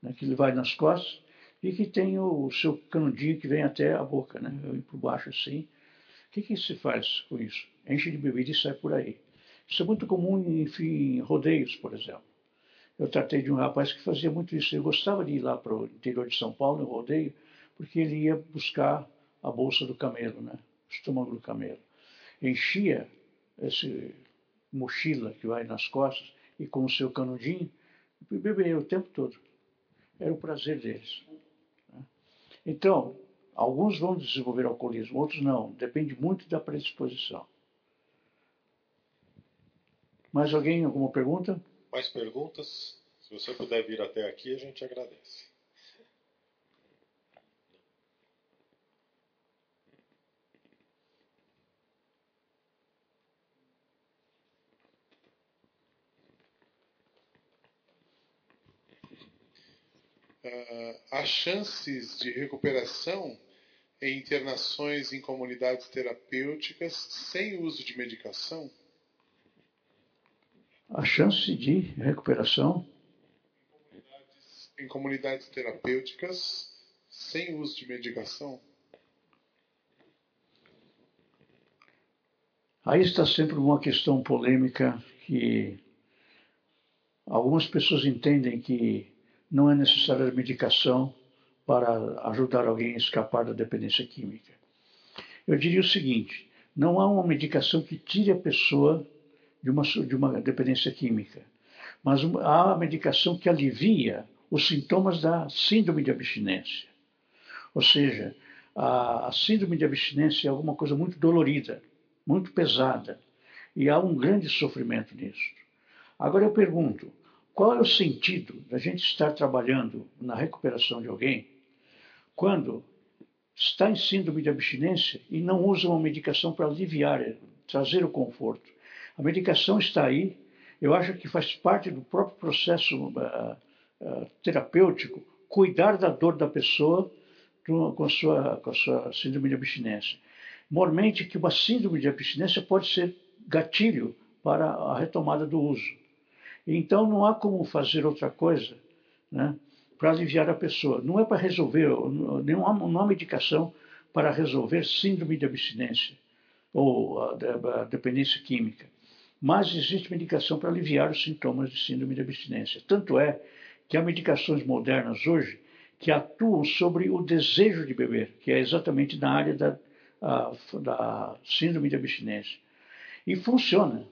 A: né, que ele vai nas costas e que tem o, seu canudinho que vem até a boca, né, por baixo assim. O que, que se faz com isso? Enche de bebida e sai por aí. Isso é muito comum em, em rodeios, por exemplo. Eu tratei de um rapaz que fazia muito isso. Eu gostava de ir lá para o interior de São Paulo, no rodeio, porque ele ia buscar a bolsa do camelo, né? o estômago do camelo. Enchia essa mochila que vai nas costas e com o seu canudinho, e bebia o tempo todo. Era o prazer deles. Né? Então, alguns vão desenvolver alcoolismo, outros não. Depende muito da predisposição. Mais alguém? Alguma pergunta?
D: Mais perguntas? Se você puder vir até aqui, a gente agradece.
B: Uh, há chances de recuperação em internações em comunidades terapêuticas sem uso de medicação?
A: A chance de recuperação
B: em comunidades, terapêuticas sem uso de medicação?
A: Aí está sempre uma questão polêmica que algumas pessoas entendem que não é necessária a medicação para ajudar alguém a escapar da dependência química. Eu diria o seguinte: não há uma medicação que tire a pessoa de uma, de uma dependência química. Mas há a medicação que alivia os sintomas da síndrome de abstinência. Ou seja, a, a síndrome de abstinência é alguma coisa muito dolorida, muito pesada, e há um grande sofrimento nisso. Agora eu pergunto, qual é o sentido da gente estar trabalhando na recuperação de alguém quando está em síndrome de abstinência e não usa uma medicação para aliviar, trazer o conforto? A medicação está aí, eu acho que faz parte do próprio processo uh, uh, terapêutico cuidar da dor da pessoa com a, sua, com a sua síndrome de abstinência. Mormente que uma síndrome de abstinência pode ser gatilho para a retomada do uso. Então não há como fazer outra coisa né, para aliviar a pessoa. Não é para resolver, não há, não há medicação para resolver síndrome de abstinência ou a, a dependência química mas existe medicação para aliviar os sintomas de síndrome de abstinência. Tanto é que há medicações modernas hoje que atuam sobre o desejo de beber, que é exatamente na área da, a, da síndrome de abstinência. E funciona,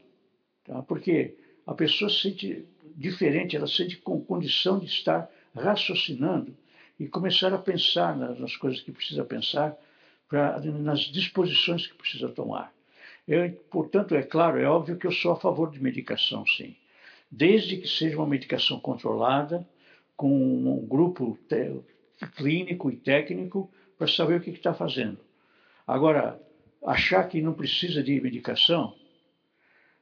A: tá? porque a pessoa se sente diferente, ela se sente com condição de estar raciocinando e começar a pensar nas, nas coisas que precisa pensar, pra, nas disposições que precisa tomar. Eu, portanto, é claro, é óbvio que eu sou a favor de medicação, sim. Desde que seja uma medicação controlada, com um grupo clínico e técnico para saber o que está fazendo. Agora, achar que não precisa de medicação,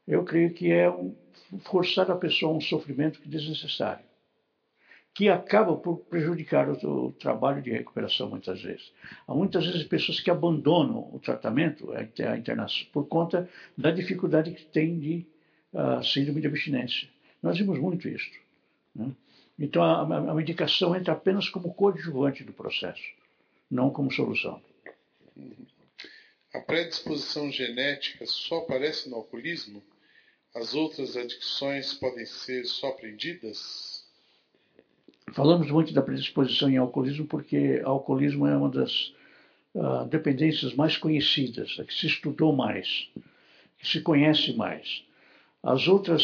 A: eu creio que é um, forçar a pessoa a um sofrimento desnecessário que acaba por prejudicar o, o, trabalho de recuperação muitas vezes. Há muitas vezes pessoas que abandonam o tratamento, a internação, por conta da dificuldade que tem de uh, síndrome de abstinência. Nós vimos muito isso. Né? Então a, a, medicação entra apenas como coadjuvante do processo, não como solução.
B: A predisposição genética só aparece no alcoolismo? As outras adicções podem ser só aprendidas?
A: Falamos muito da predisposição em alcoolismo porque alcoolismo é uma das uh, dependências mais conhecidas, a que se estudou mais, que se conhece mais. As outras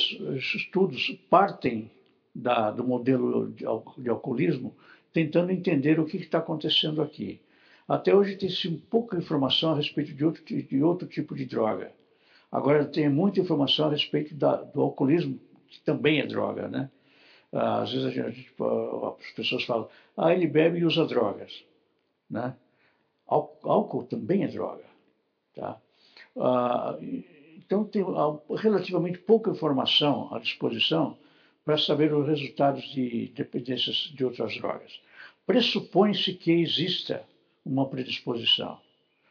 A: estudos partem da, do modelo de, de, alcoolismo tentando entender o que está acontecendo aqui. Até hoje tem-se pouca informação a respeito de outro, de outro tipo de droga. Agora tem muita informação a respeito da, do alcoolismo, que também é droga, né? Ah, às vezes gente, as pessoas falam, ah, ele bebe e usa drogas. Né? Álcool também é droga. Tá? Ah, então tem relativamente pouca informação à disposição para saber os resultados de dependências de outras drogas. Pressupõe-se que exista uma predisposição,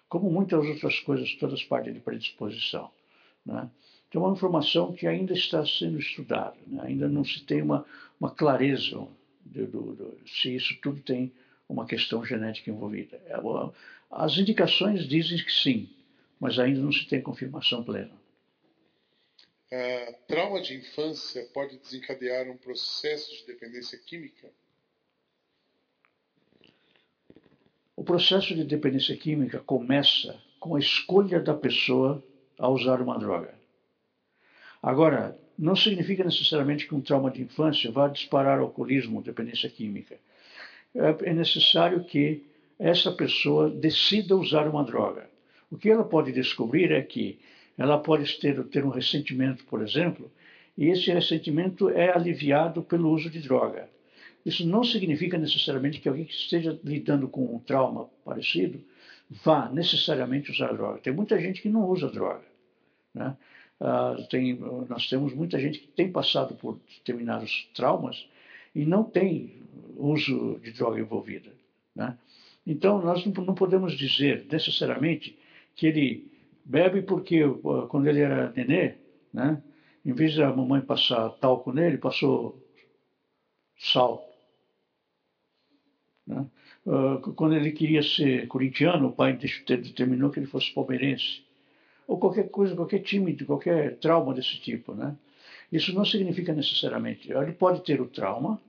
A: como muitas outras coisas, todas partem de predisposição. Né? Então, é uma informação que ainda está sendo estudada, né? ainda não se tem uma, uma clareza de, do, do, se isso tudo tem uma questão genética envolvida. É, as indicações dizem que sim, mas ainda não se tem confirmação plena.
B: Uh, trauma de infância pode desencadear um processo de dependência química?
A: O processo de dependência química começa com a escolha da pessoa a usar uma droga. Agora, não significa necessariamente que um trauma de infância vá disparar alcoolismo ou dependência química. É, é necessário que essa pessoa decida usar uma droga. O que ela pode descobrir é que ela pode ter, ter um ressentimento, por exemplo, e esse ressentimento é aliviado pelo uso de droga. Isso não significa necessariamente que alguém que esteja lidando com um trauma parecido vá necessariamente usar droga. Tem muita gente que não usa droga. Né? Uh, tem, nós temos muita gente que tem passado por determinados traumas e não tem uso de droga envolvida. Né? Então, nós não podemos dizer necessariamente que ele Bebe porque quando ele era nenê, né, em vez da mamãe passar talco nele, passou sal. Né? Uh, quando ele queria ser corintiano, o pai determinou que ele fosse palmeirense. Ou qualquer coisa, qualquer time, qualquer trauma desse tipo. Né? Isso não significa necessariamente. Ele pode ter o trauma,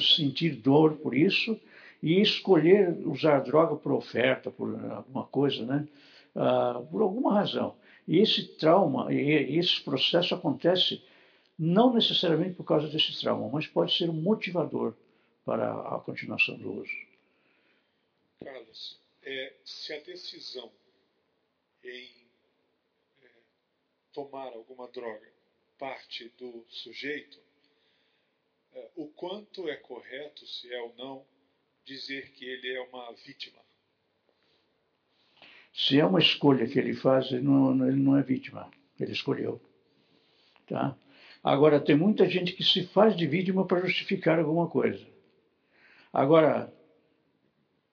A: sentir dor por isso, e escolher usar droga por oferta, por alguma coisa, né? uh, por alguma razão. E esse trauma, e esse processo acontece não necessariamente por causa desse trauma, mas pode ser um motivador para a continuação do uso.
B: Carlos, é, se a decisão em tomar alguma droga parte do sujeito, é, o quanto é correto, se é ou não, dizer que ele é uma vítima?
A: Se é uma escolha que ele faz, ele não, ele não é vítima. Ele escolheu. Tá? Agora, tem muita gente que se faz de vítima para justificar alguma coisa. Agora,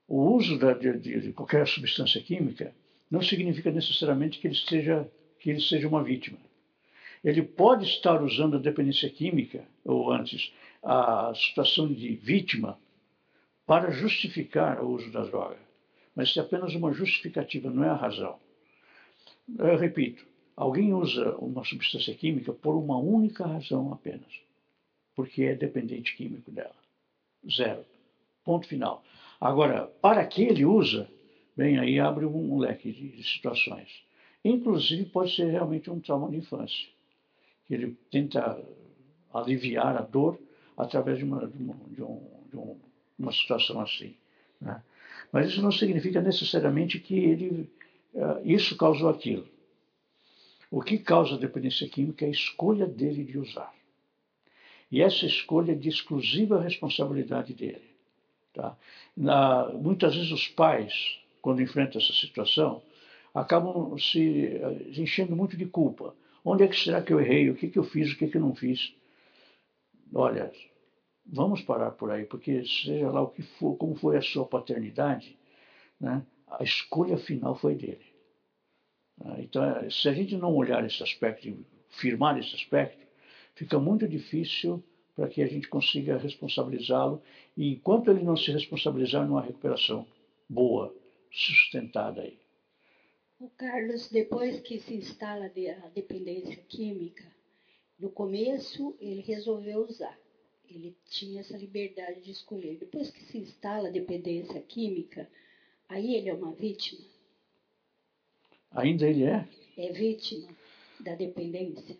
A: o uso da, de, de, qualquer substância química não significa necessariamente que ele, esteja, que ele seja uma vítima. Ele pode estar usando a dependência química, ou antes, a situação de vítima, para justificar o uso da droga mas isso é apenas uma justificativa, não é a razão. Eu repito, alguém usa uma substância química por uma única razão apenas, porque é dependente químico dela. Zero. Ponto final. Agora, para que ele usa, bem, aí abre um, leque de, de situações. Inclusive, pode ser realmente um trauma de infância, que ele tenta aliviar a dor através de uma, de uma, de um, de uma situação assim. Né? Mas isso não significa necessariamente que ele, uh, isso causou aquilo. O que causa a dependência química é a escolha dele de usar. E essa escolha é de exclusiva responsabilidade dele. Tá? Na, muitas vezes os pais, quando enfrentam essa situação, acabam se eh, enchendo muito de culpa. Onde é que será que eu errei? O que, que eu fiz? O que, que eu não fiz? Olha, vamos parar por aí, porque seja lá o que for, como foi a sua paternidade, né, a escolha final foi dele. Ah, então, se a gente não olhar esse aspecto, firmar esse aspecto, fica muito difícil para que a gente consiga responsabilizá-lo. E enquanto ele não se responsabilizar, não há recuperação boa, sustentada aí.
E: O Carlos, depois que se instala a dependência química, no começo ele resolveu usar ele tinha essa liberdade de escolher. Depois que se instala a dependência química, aí ele é uma vítima.
A: Ainda ele é?
E: É vítima da dependência?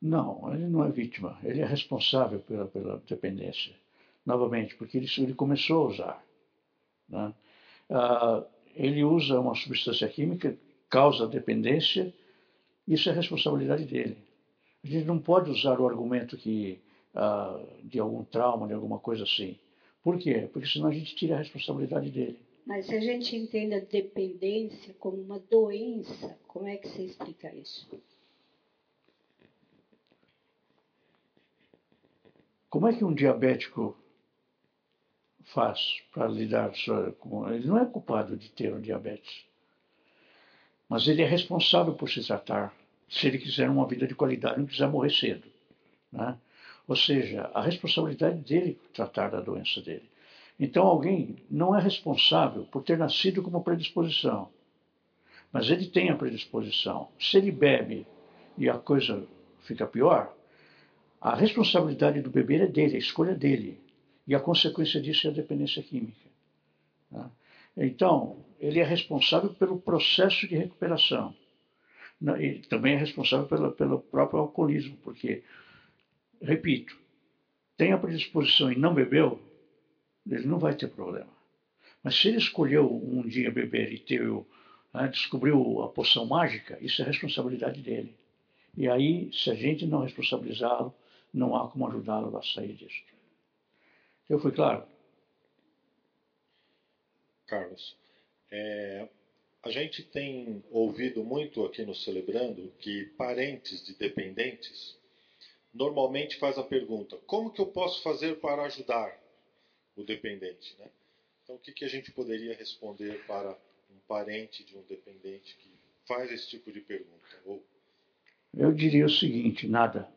A: Não, ele não é vítima. Ele é responsável pela, pela dependência. Novamente, porque ele, ele começou a usar. Né? Ah, ele usa uma substância química, causa dependência, isso é responsabilidade dele. A gente não pode usar o argumento que uh, de algum trauma, de alguma coisa assim. Por quê? Porque senão a gente tira a responsabilidade dele.
E: Mas se a gente entende a dependência como uma doença, como é que você explica isso?
A: como é que um diabético faz para lidar com. Ele não é culpado de ter um diabetes, mas ele é responsável por se tratar, se ele quiser uma vida de qualidade, não quiser morrer cedo. Né? Ou seja, a responsabilidade dele tratar da doença dele. Então, alguém não é responsável por ter nascido com uma predisposição, mas ele tem a predisposição. Se ele bebe e a coisa fica pior, a responsabilidade do beber é dele, a escolha dele. E a consequência disso é a dependência química. Tá? Então, ele é responsável pelo processo de recuperação. E também é responsável pelo, pelo próprio alcoolismo, porque, repito, tem a predisposição e não bebeu, ele não vai ter problema. Mas se ele escolheu um dia beber e ter, né, descobriu a poção mágica, isso é responsabilidade dele. E aí, se a gente não responsabilizá-lo, não há como ajudá-lo a sair disso. Eu fui claro?
D: Carlos, é, a gente tem ouvido muito aqui no Celebrando que parentes de dependentes normalmente faz a pergunta: como que eu posso fazer para ajudar o dependente? Né? Então, o que, que a gente poderia responder para um parente de um dependente que faz esse tipo de pergunta? Ou...
A: Eu diria o seguinte: nada.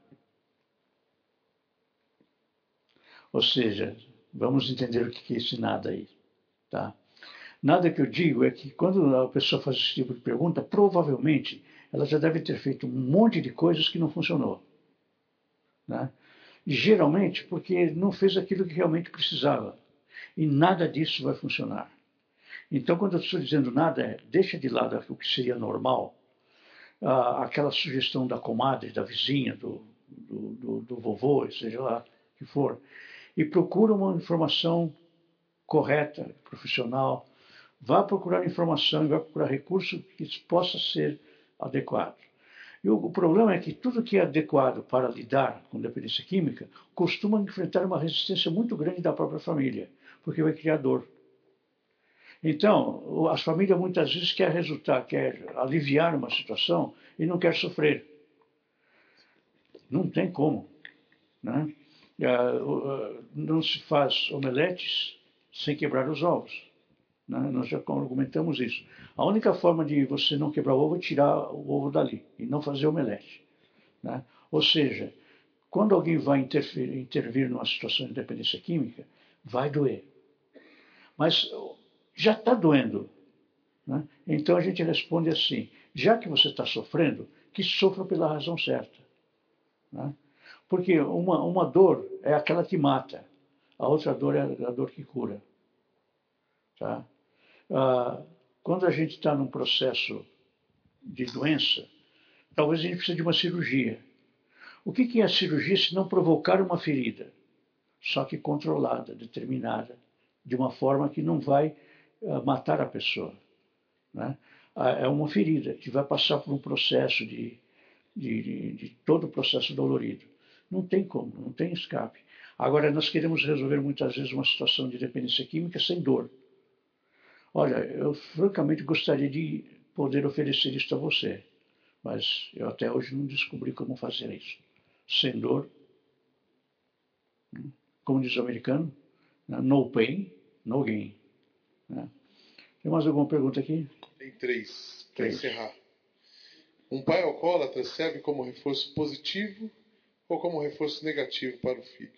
A: Ou seja, vamos entender o que é esse nada aí. Tá? Nada que eu digo é que quando a pessoa faz esse tipo de pergunta, provavelmente ela já deve ter feito um monte de coisas que não funcionou. Né? Geralmente porque não fez aquilo que realmente precisava. E nada disso vai funcionar. Então, quando eu estou dizendo nada, é deixa de lado o que seria normal, aquela sugestão da comadre, da vizinha, do, do, do, do vovô, seja lá que for, e procura uma informação correta, profissional. Vá procurar informação e vá procurar recurso que possa ser adequado. E o, problema é que tudo que é adequado para lidar com dependência química costuma enfrentar uma resistência muito grande da própria família, porque vai criar dor. Então, as famílias muitas vezes querem resultar, quer aliviar uma situação e não quer sofrer. Não tem como. Né? É, não se faz omeletes sem quebrar os ovos. Né? Nós já argumentamos isso. A única forma de você não quebrar o ovo é tirar o ovo dali e não fazer omelete. Né? Ou seja, quando alguém vai intervir, numa situação de dependência química, vai doer. Mas já está doendo. Né? Então a gente responde assim: já que você está sofrendo, que sofra pela razão certa. Né? Porque uma, uma dor é aquela que mata, a outra dor é a dor que cura. Tá? Ah, quando a gente está num processo de doença, talvez a gente precise de uma cirurgia. O que, que é a cirurgia se não provocar uma ferida? Só que controlada, determinada, de uma forma que não vai uh, matar a pessoa. Né? Ah, é uma ferida que vai passar por um processo de, de, de, de todo o processo dolorido. Não tem como, não tem escape. Agora, nós queremos resolver muitas vezes uma situação de dependência química sem dor. Olha, eu francamente gostaria de poder oferecer isso a você, mas eu até hoje não descobri como fazer isso. Sem dor, como diz o americano, né? no pain, no gain. Né? Tem mais alguma pergunta aqui?
B: Tem três, para encerrar. Um pai alcoólatra serve como reforço positivo ou como reforço negativo para o filho?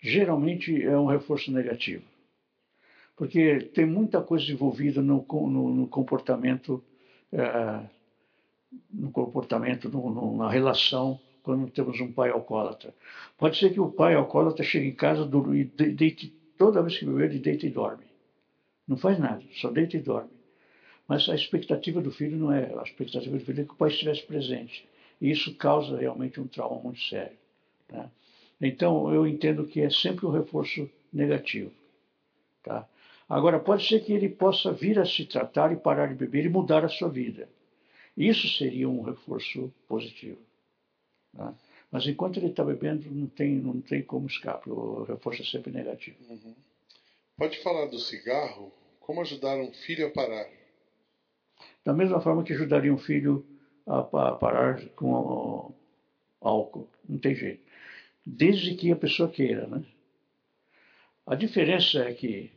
A: Geralmente é um reforço negativo, porque tem muita coisa envolvida no, no, no comportamento, é, no comportamento, no, na relação quando temos um pai alcoólatra. Pode ser que o pai alcoólatra chegue em casa e deite, toda vez que beber, ele deita e dorme. Não faz nada, só deita e dorme. Mas a expectativa do filho não é, a expectativa do filho é que o pai estivesse presente. E isso causa realmente um trauma muito sério. Né? Então, eu entendo que é sempre um reforço negativo. Tá? Agora, pode ser que ele possa vir a se tratar e parar de beber e mudar a sua vida. Isso seria um reforço positivo. Tá? Mas enquanto ele está bebendo, não tem, não tem como escapar. O reforço é sempre negativo.
B: Uhum. Pode falar do cigarro? Como ajudar um filho a parar?
A: Da mesma forma que ajudaria um filho a, parar com álcool. Não tem jeito. desde que a pessoa queira. Né? A diferença é que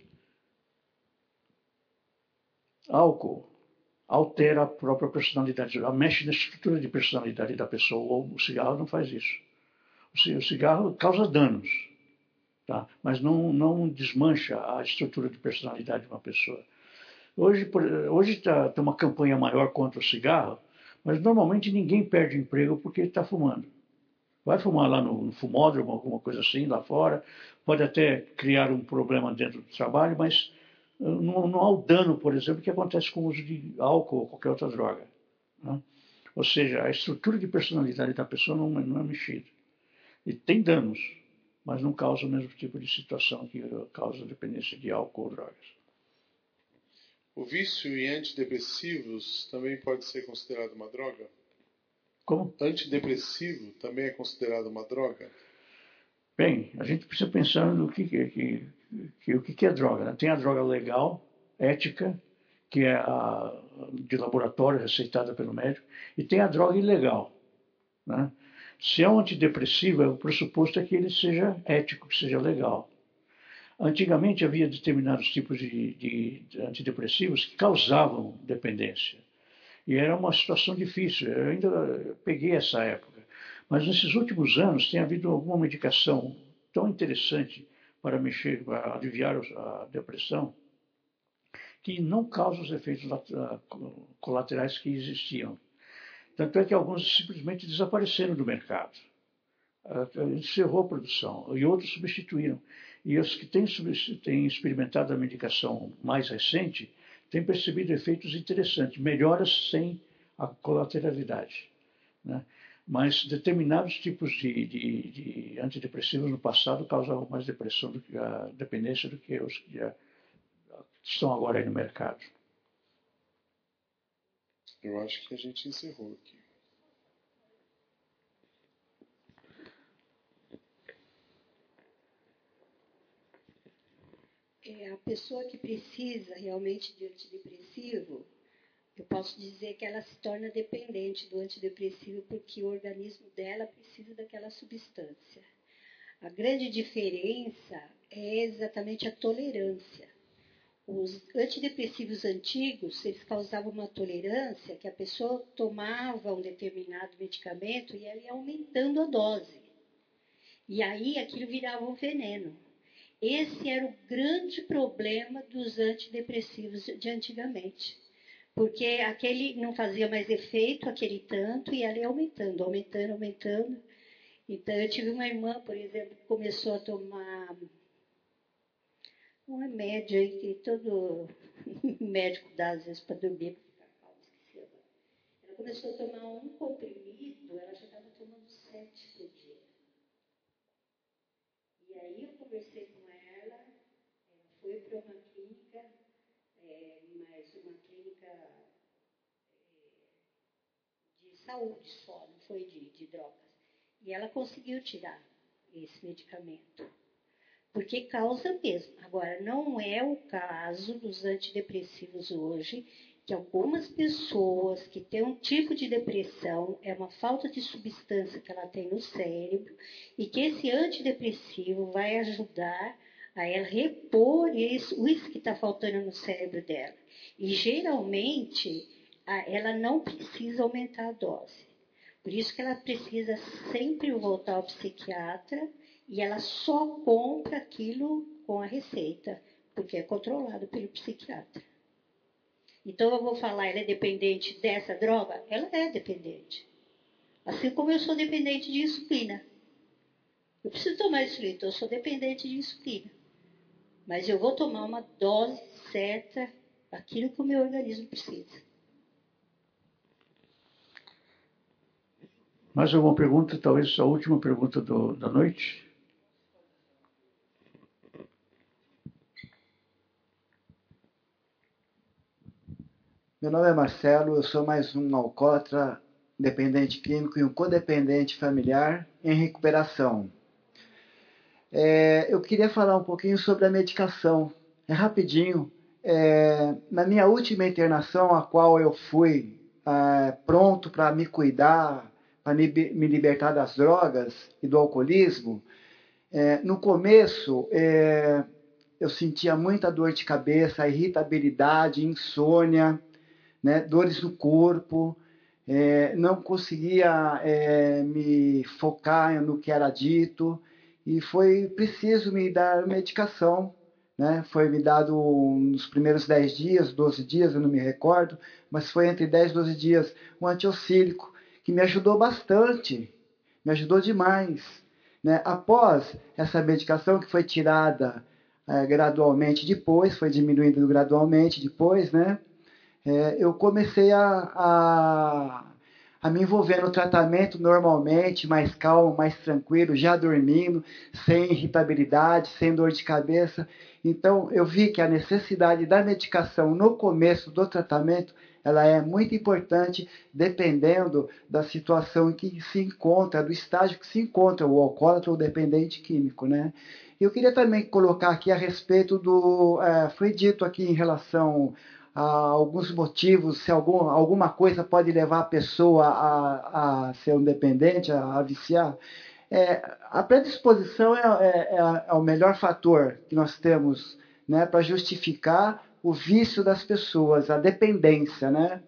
A: álcool altera a própria personalidade, ela mexe na estrutura de personalidade da pessoa, o cigarro não faz isso. O cigarro causa danos, tá? mas não, não desmancha a estrutura de personalidade de uma pessoa. Hoje hoje tá uma campanha maior contra o cigarro, mas normalmente ninguém perde emprego porque está fumando. Vai fumar lá no, no fumódromo, alguma coisa assim, lá fora, pode até criar um problema dentro do trabalho, mas não, não há o dano, por exemplo, que acontece com o uso de álcool ou qualquer outra droga. Né? Ou seja, a estrutura de personalidade da pessoa não, não é mexida. E tem danos, mas não causa o mesmo tipo de situação que causa dependência de álcool ou drogas.
B: O vício em antidepressivos também pode ser considerado uma droga?
A: Como?
B: Antidepressivo também é considerado uma droga?
A: Bem, a gente precisa pensar no que, que, que, o que é droga. Né? Tem a droga legal, ética, que é a de laboratório receitada pelo médico, e tem a droga ilegal. Né? Se é um antidepressivo, o pressuposto é que ele seja ético, que seja legal. Antigamente havia determinados tipos de, de, de antidepressivos que causavam dependência. E era uma situação difícil. Eu ainda peguei essa época. Mas nesses últimos anos tem havido alguma medicação tão interessante para mexer, para aliviar a depressão, que não causa os efeitos colaterais que existiam. Tanto é que alguns simplesmente desapareceram do mercado. Encerrou a produção e outros substituíram. E os que têm, têm experimentado a medicação mais recente têm percebido efeitos interessantes, melhoras sem a colateralidade. Né? mas determinados tipos de, de, de, antidepressivos no passado causavam mais depressão do que a dependência do que os que já estão agora aí no mercado.
B: Eu acho que a gente encerrou aqui.
E: É, a pessoa que precisa realmente de antidepressivo, eu posso dizer que ela se torna dependente do antidepressivo porque o organismo dela precisa daquela substância. A grande diferença é exatamente a tolerância. Os antidepressivos antigos, eles causavam uma tolerância que a pessoa tomava um determinado medicamento e ela ia aumentando a dose. E aí aquilo virava um veneno. Esse era o grande problema dos antidepressivos de antigamente porque aquele não fazia mais efeito, aquele tanto, e ali aumentando, aumentando, aumentando. Então, eu tive uma irmã, por exemplo, que começou a tomar um remédio aí que todo médico dá às vezes para dormir, esqueci agora. Ela começou a tomar um comprimido, ela já estava tomando sete por dia. E aí eu conversei com foi para uma saúde só, não foi de, de drogas. E ela conseguiu tirar esse medicamento. Porque causa mesmo. Agora, não é o caso dos antidepressivos hoje, que algumas pessoas que têm um tipo de depressão, é uma falta de substância que ela tem no cérebro, e que esse antidepressivo vai ajudar a ela repor isso, isso que está faltando no cérebro dela. E geralmente ela não precisa aumentar a dose. Por isso que ela precisa sempre voltar ao psiquiatra e ela só compra aquilo com a receita, porque é controlado pelo psiquiatra. Então eu vou falar, ela é dependente dessa droga? Ela é dependente. Assim como eu sou dependente de insulina. Eu preciso tomar insulina, então eu sou dependente de insulina. Mas eu vou tomar uma dose certa, aquilo que o meu organismo precisa.
A: Mais alguma pergunta? Talvez a última pergunta do, da noite?
C: Meu nome é Marcelo, eu sou mais um alcoólatra dependente químico e um codependente familiar em recuperação. É, eu queria falar um pouquinho sobre a medicação. É rapidinho. É, na minha última internação, a qual eu fui é, pronto para me cuidar, para me libertar das drogas e do alcoolismo, é, no começo é, eu sentia muita dor de cabeça, irritabilidade, insônia, né, dores no corpo, é, não conseguia é, me focar no que era dito e foi preciso me dar medicação. Né? Foi me dado nos primeiros 10 dias, 12 dias, eu não me recordo, mas foi entre 10 e 12 dias um antiocílico que me ajudou bastante, me ajudou demais. Né? Após essa medicação que foi tirada é, gradualmente depois, foi diminuindo gradualmente depois, né? É, eu comecei a, a, a, me envolver no tratamento normalmente, mais calmo, mais tranquilo, já dormindo, sem irritabilidade, sem dor de cabeça. Então eu vi que a necessidade da medicação no começo do tratamento ela é muito importante dependendo da situação em que se encontra, do estágio que se encontra o alcoólatra ou dependente químico, né? Eu queria também colocar aqui a respeito do, é, foi dito aqui em relação alguns motivos, se algum, alguma coisa pode levar a pessoa a, a ser dependente, a, a viciar. É, a predisposição é, é, é, é, o melhor fator que nós temos né, para justificar o vício das pessoas, a dependência, né?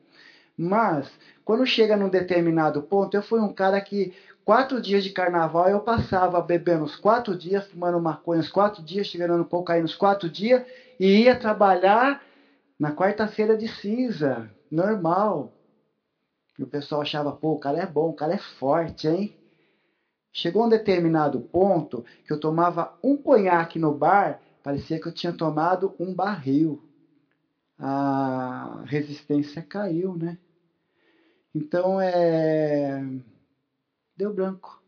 C: Mas, quando chega num determinado ponto, eu fui um cara que quatro dias de carnaval eu passava bebendo os quatro dias, fumando maconha os quatro dias, chegando cocaína os quatro dias, e ia trabalhar na quarta-feira de cinza, normal. E o pessoal achava, pô, o cara é bom, o cara é forte, hein? Chegou um determinado ponto que eu tomava um conhaque no bar, parecia que eu tinha tomado um barril a resistência caiu, né? Então é. Deu branco.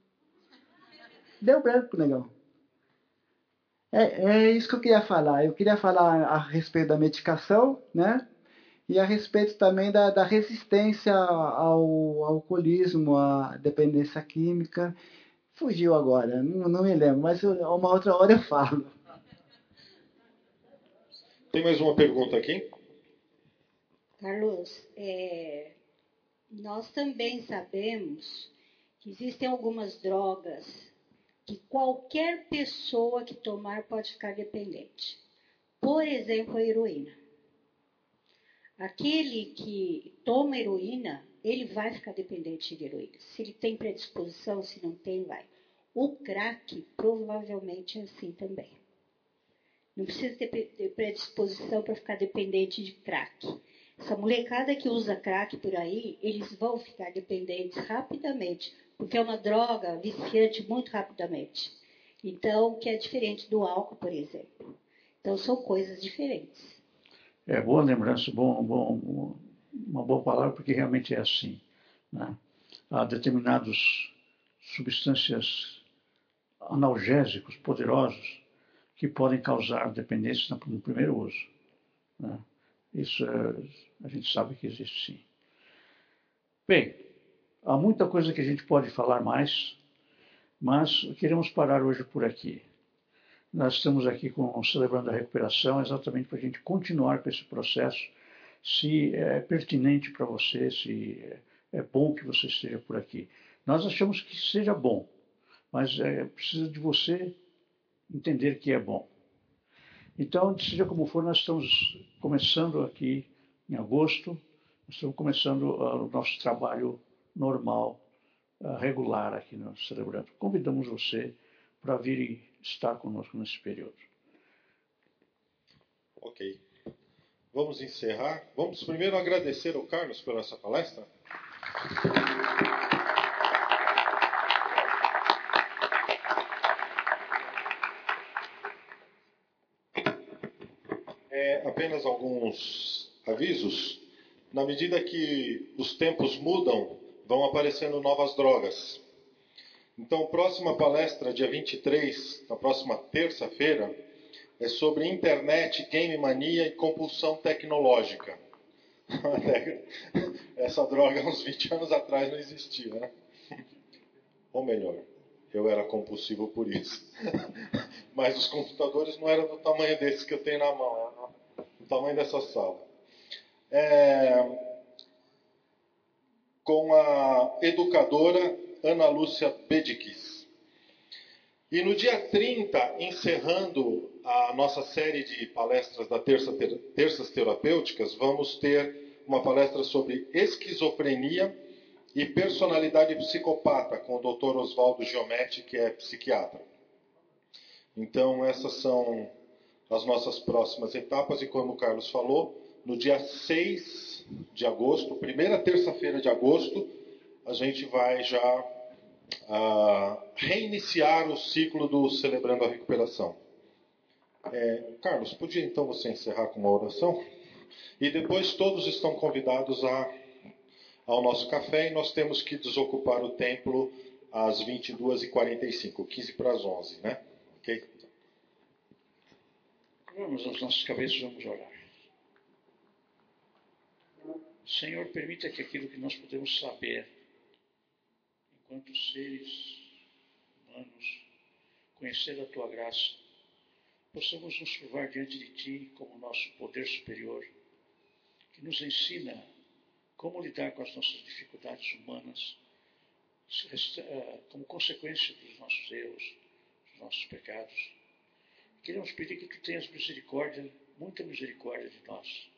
C: Deu branco, negão. É, é isso que eu queria falar. Eu queria falar a respeito da medicação, né? E a respeito também da, da resistência ao, ao alcoolismo, à dependência química. Fugiu agora, não, não me lembro, mas eu, uma outra hora eu falo.
D: Tem mais uma pergunta aqui?
E: Carlos, é, nós também sabemos que existem algumas drogas que qualquer pessoa que tomar pode ficar dependente. Por exemplo, a heroína. Aquele que toma heroína, ele vai ficar dependente de heroína. Se ele tem predisposição, se não tem, vai. O crack provavelmente é assim também. Não precisa ter predisposição para ficar dependente de crack. Essa molecada que usa crack por aí, eles vão ficar dependentes rapidamente, porque é uma droga viciante muito rapidamente. Então, que é diferente do álcool, por exemplo. Então, são coisas diferentes.
A: É boa lembrança, bom, bom, uma boa palavra, porque realmente é assim. Né? Há determinadas substâncias analgésicos poderosos que podem causar dependência no primeiro uso. Né? Isso é, a gente sabe que existe sim. Bem, há muita coisa que a gente pode falar mais, mas queremos parar hoje por aqui. Nós estamos aqui com, celebrando a recuperação exatamente para a gente continuar com esse processo, se é pertinente para você, se é bom que você esteja por aqui. Nós achamos que seja bom, mas é, precisa de você entender que é bom. Então, seja como for, nós estamos começando aqui em agosto, estamos começando uh, o nosso trabalho normal, uh, regular aqui no Celebrando. Convidamos você para vir e estar conosco nesse período.
D: Ok. Vamos encerrar. Vamos primeiro agradecer ao Carlos pela essa palestra. apenas alguns avisos. Na medida que os tempos mudam, vão aparecendo novas drogas. Então, próxima palestra, dia 23, na próxima terça-feira, é sobre internet, game mania e compulsão tecnológica. Essa droga, uns 20 anos atrás, não existia, né? Ou melhor, eu era compulsivo por isso. Mas os computadores não eram do tamanho desse que eu tenho na mão tamanho dessa sala. É... com a educadora Ana Lúcia Bedikis. E no dia 30, encerrando a nossa série de palestras da Terça, Terças Terapêuticas, vamos ter uma palestra sobre esquizofrenia e personalidade psicopata com o Dr. Oswaldo Giometti, que é psiquiatra. Então, essas são as nossas próximas etapas, e como o Carlos falou, no dia 6 de agosto, primeira terça-feira de agosto, a gente vai já uh, reiniciar o ciclo do Celebrando a Recuperação. É, Carlos, podia então você encerrar com uma oração? E depois todos estão convidados a, ao nosso café e nós temos que desocupar o templo às 22h45, 15 para as 11, né? Ok?
A: Vamos às nossas cabeças, vamos orar. Senhor, permita que aquilo que nós podemos saber, enquanto seres humanos, conhecer a tua graça, possamos nos provar diante de Ti como nosso poder superior, que nos ensina como lidar com as nossas dificuldades humanas, eh, como consequência dos nossos erros, dos nossos pecados. Queremos pedir que Tu tenhas misericórdia, muita misericórdia de nós.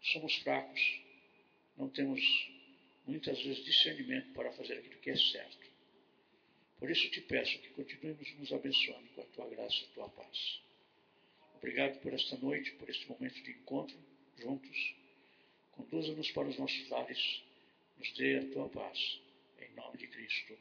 A: Somos fracos, não temos muitas vezes discernimento para fazer aquilo que é certo. Por isso te peço que continuemos nos abençoando com a tua graça e a tua paz. Obrigado por esta noite, por este momento de encontro juntos. Conduza-nos para os nossos lares, nos dê a tua paz. Em nome de Cristo.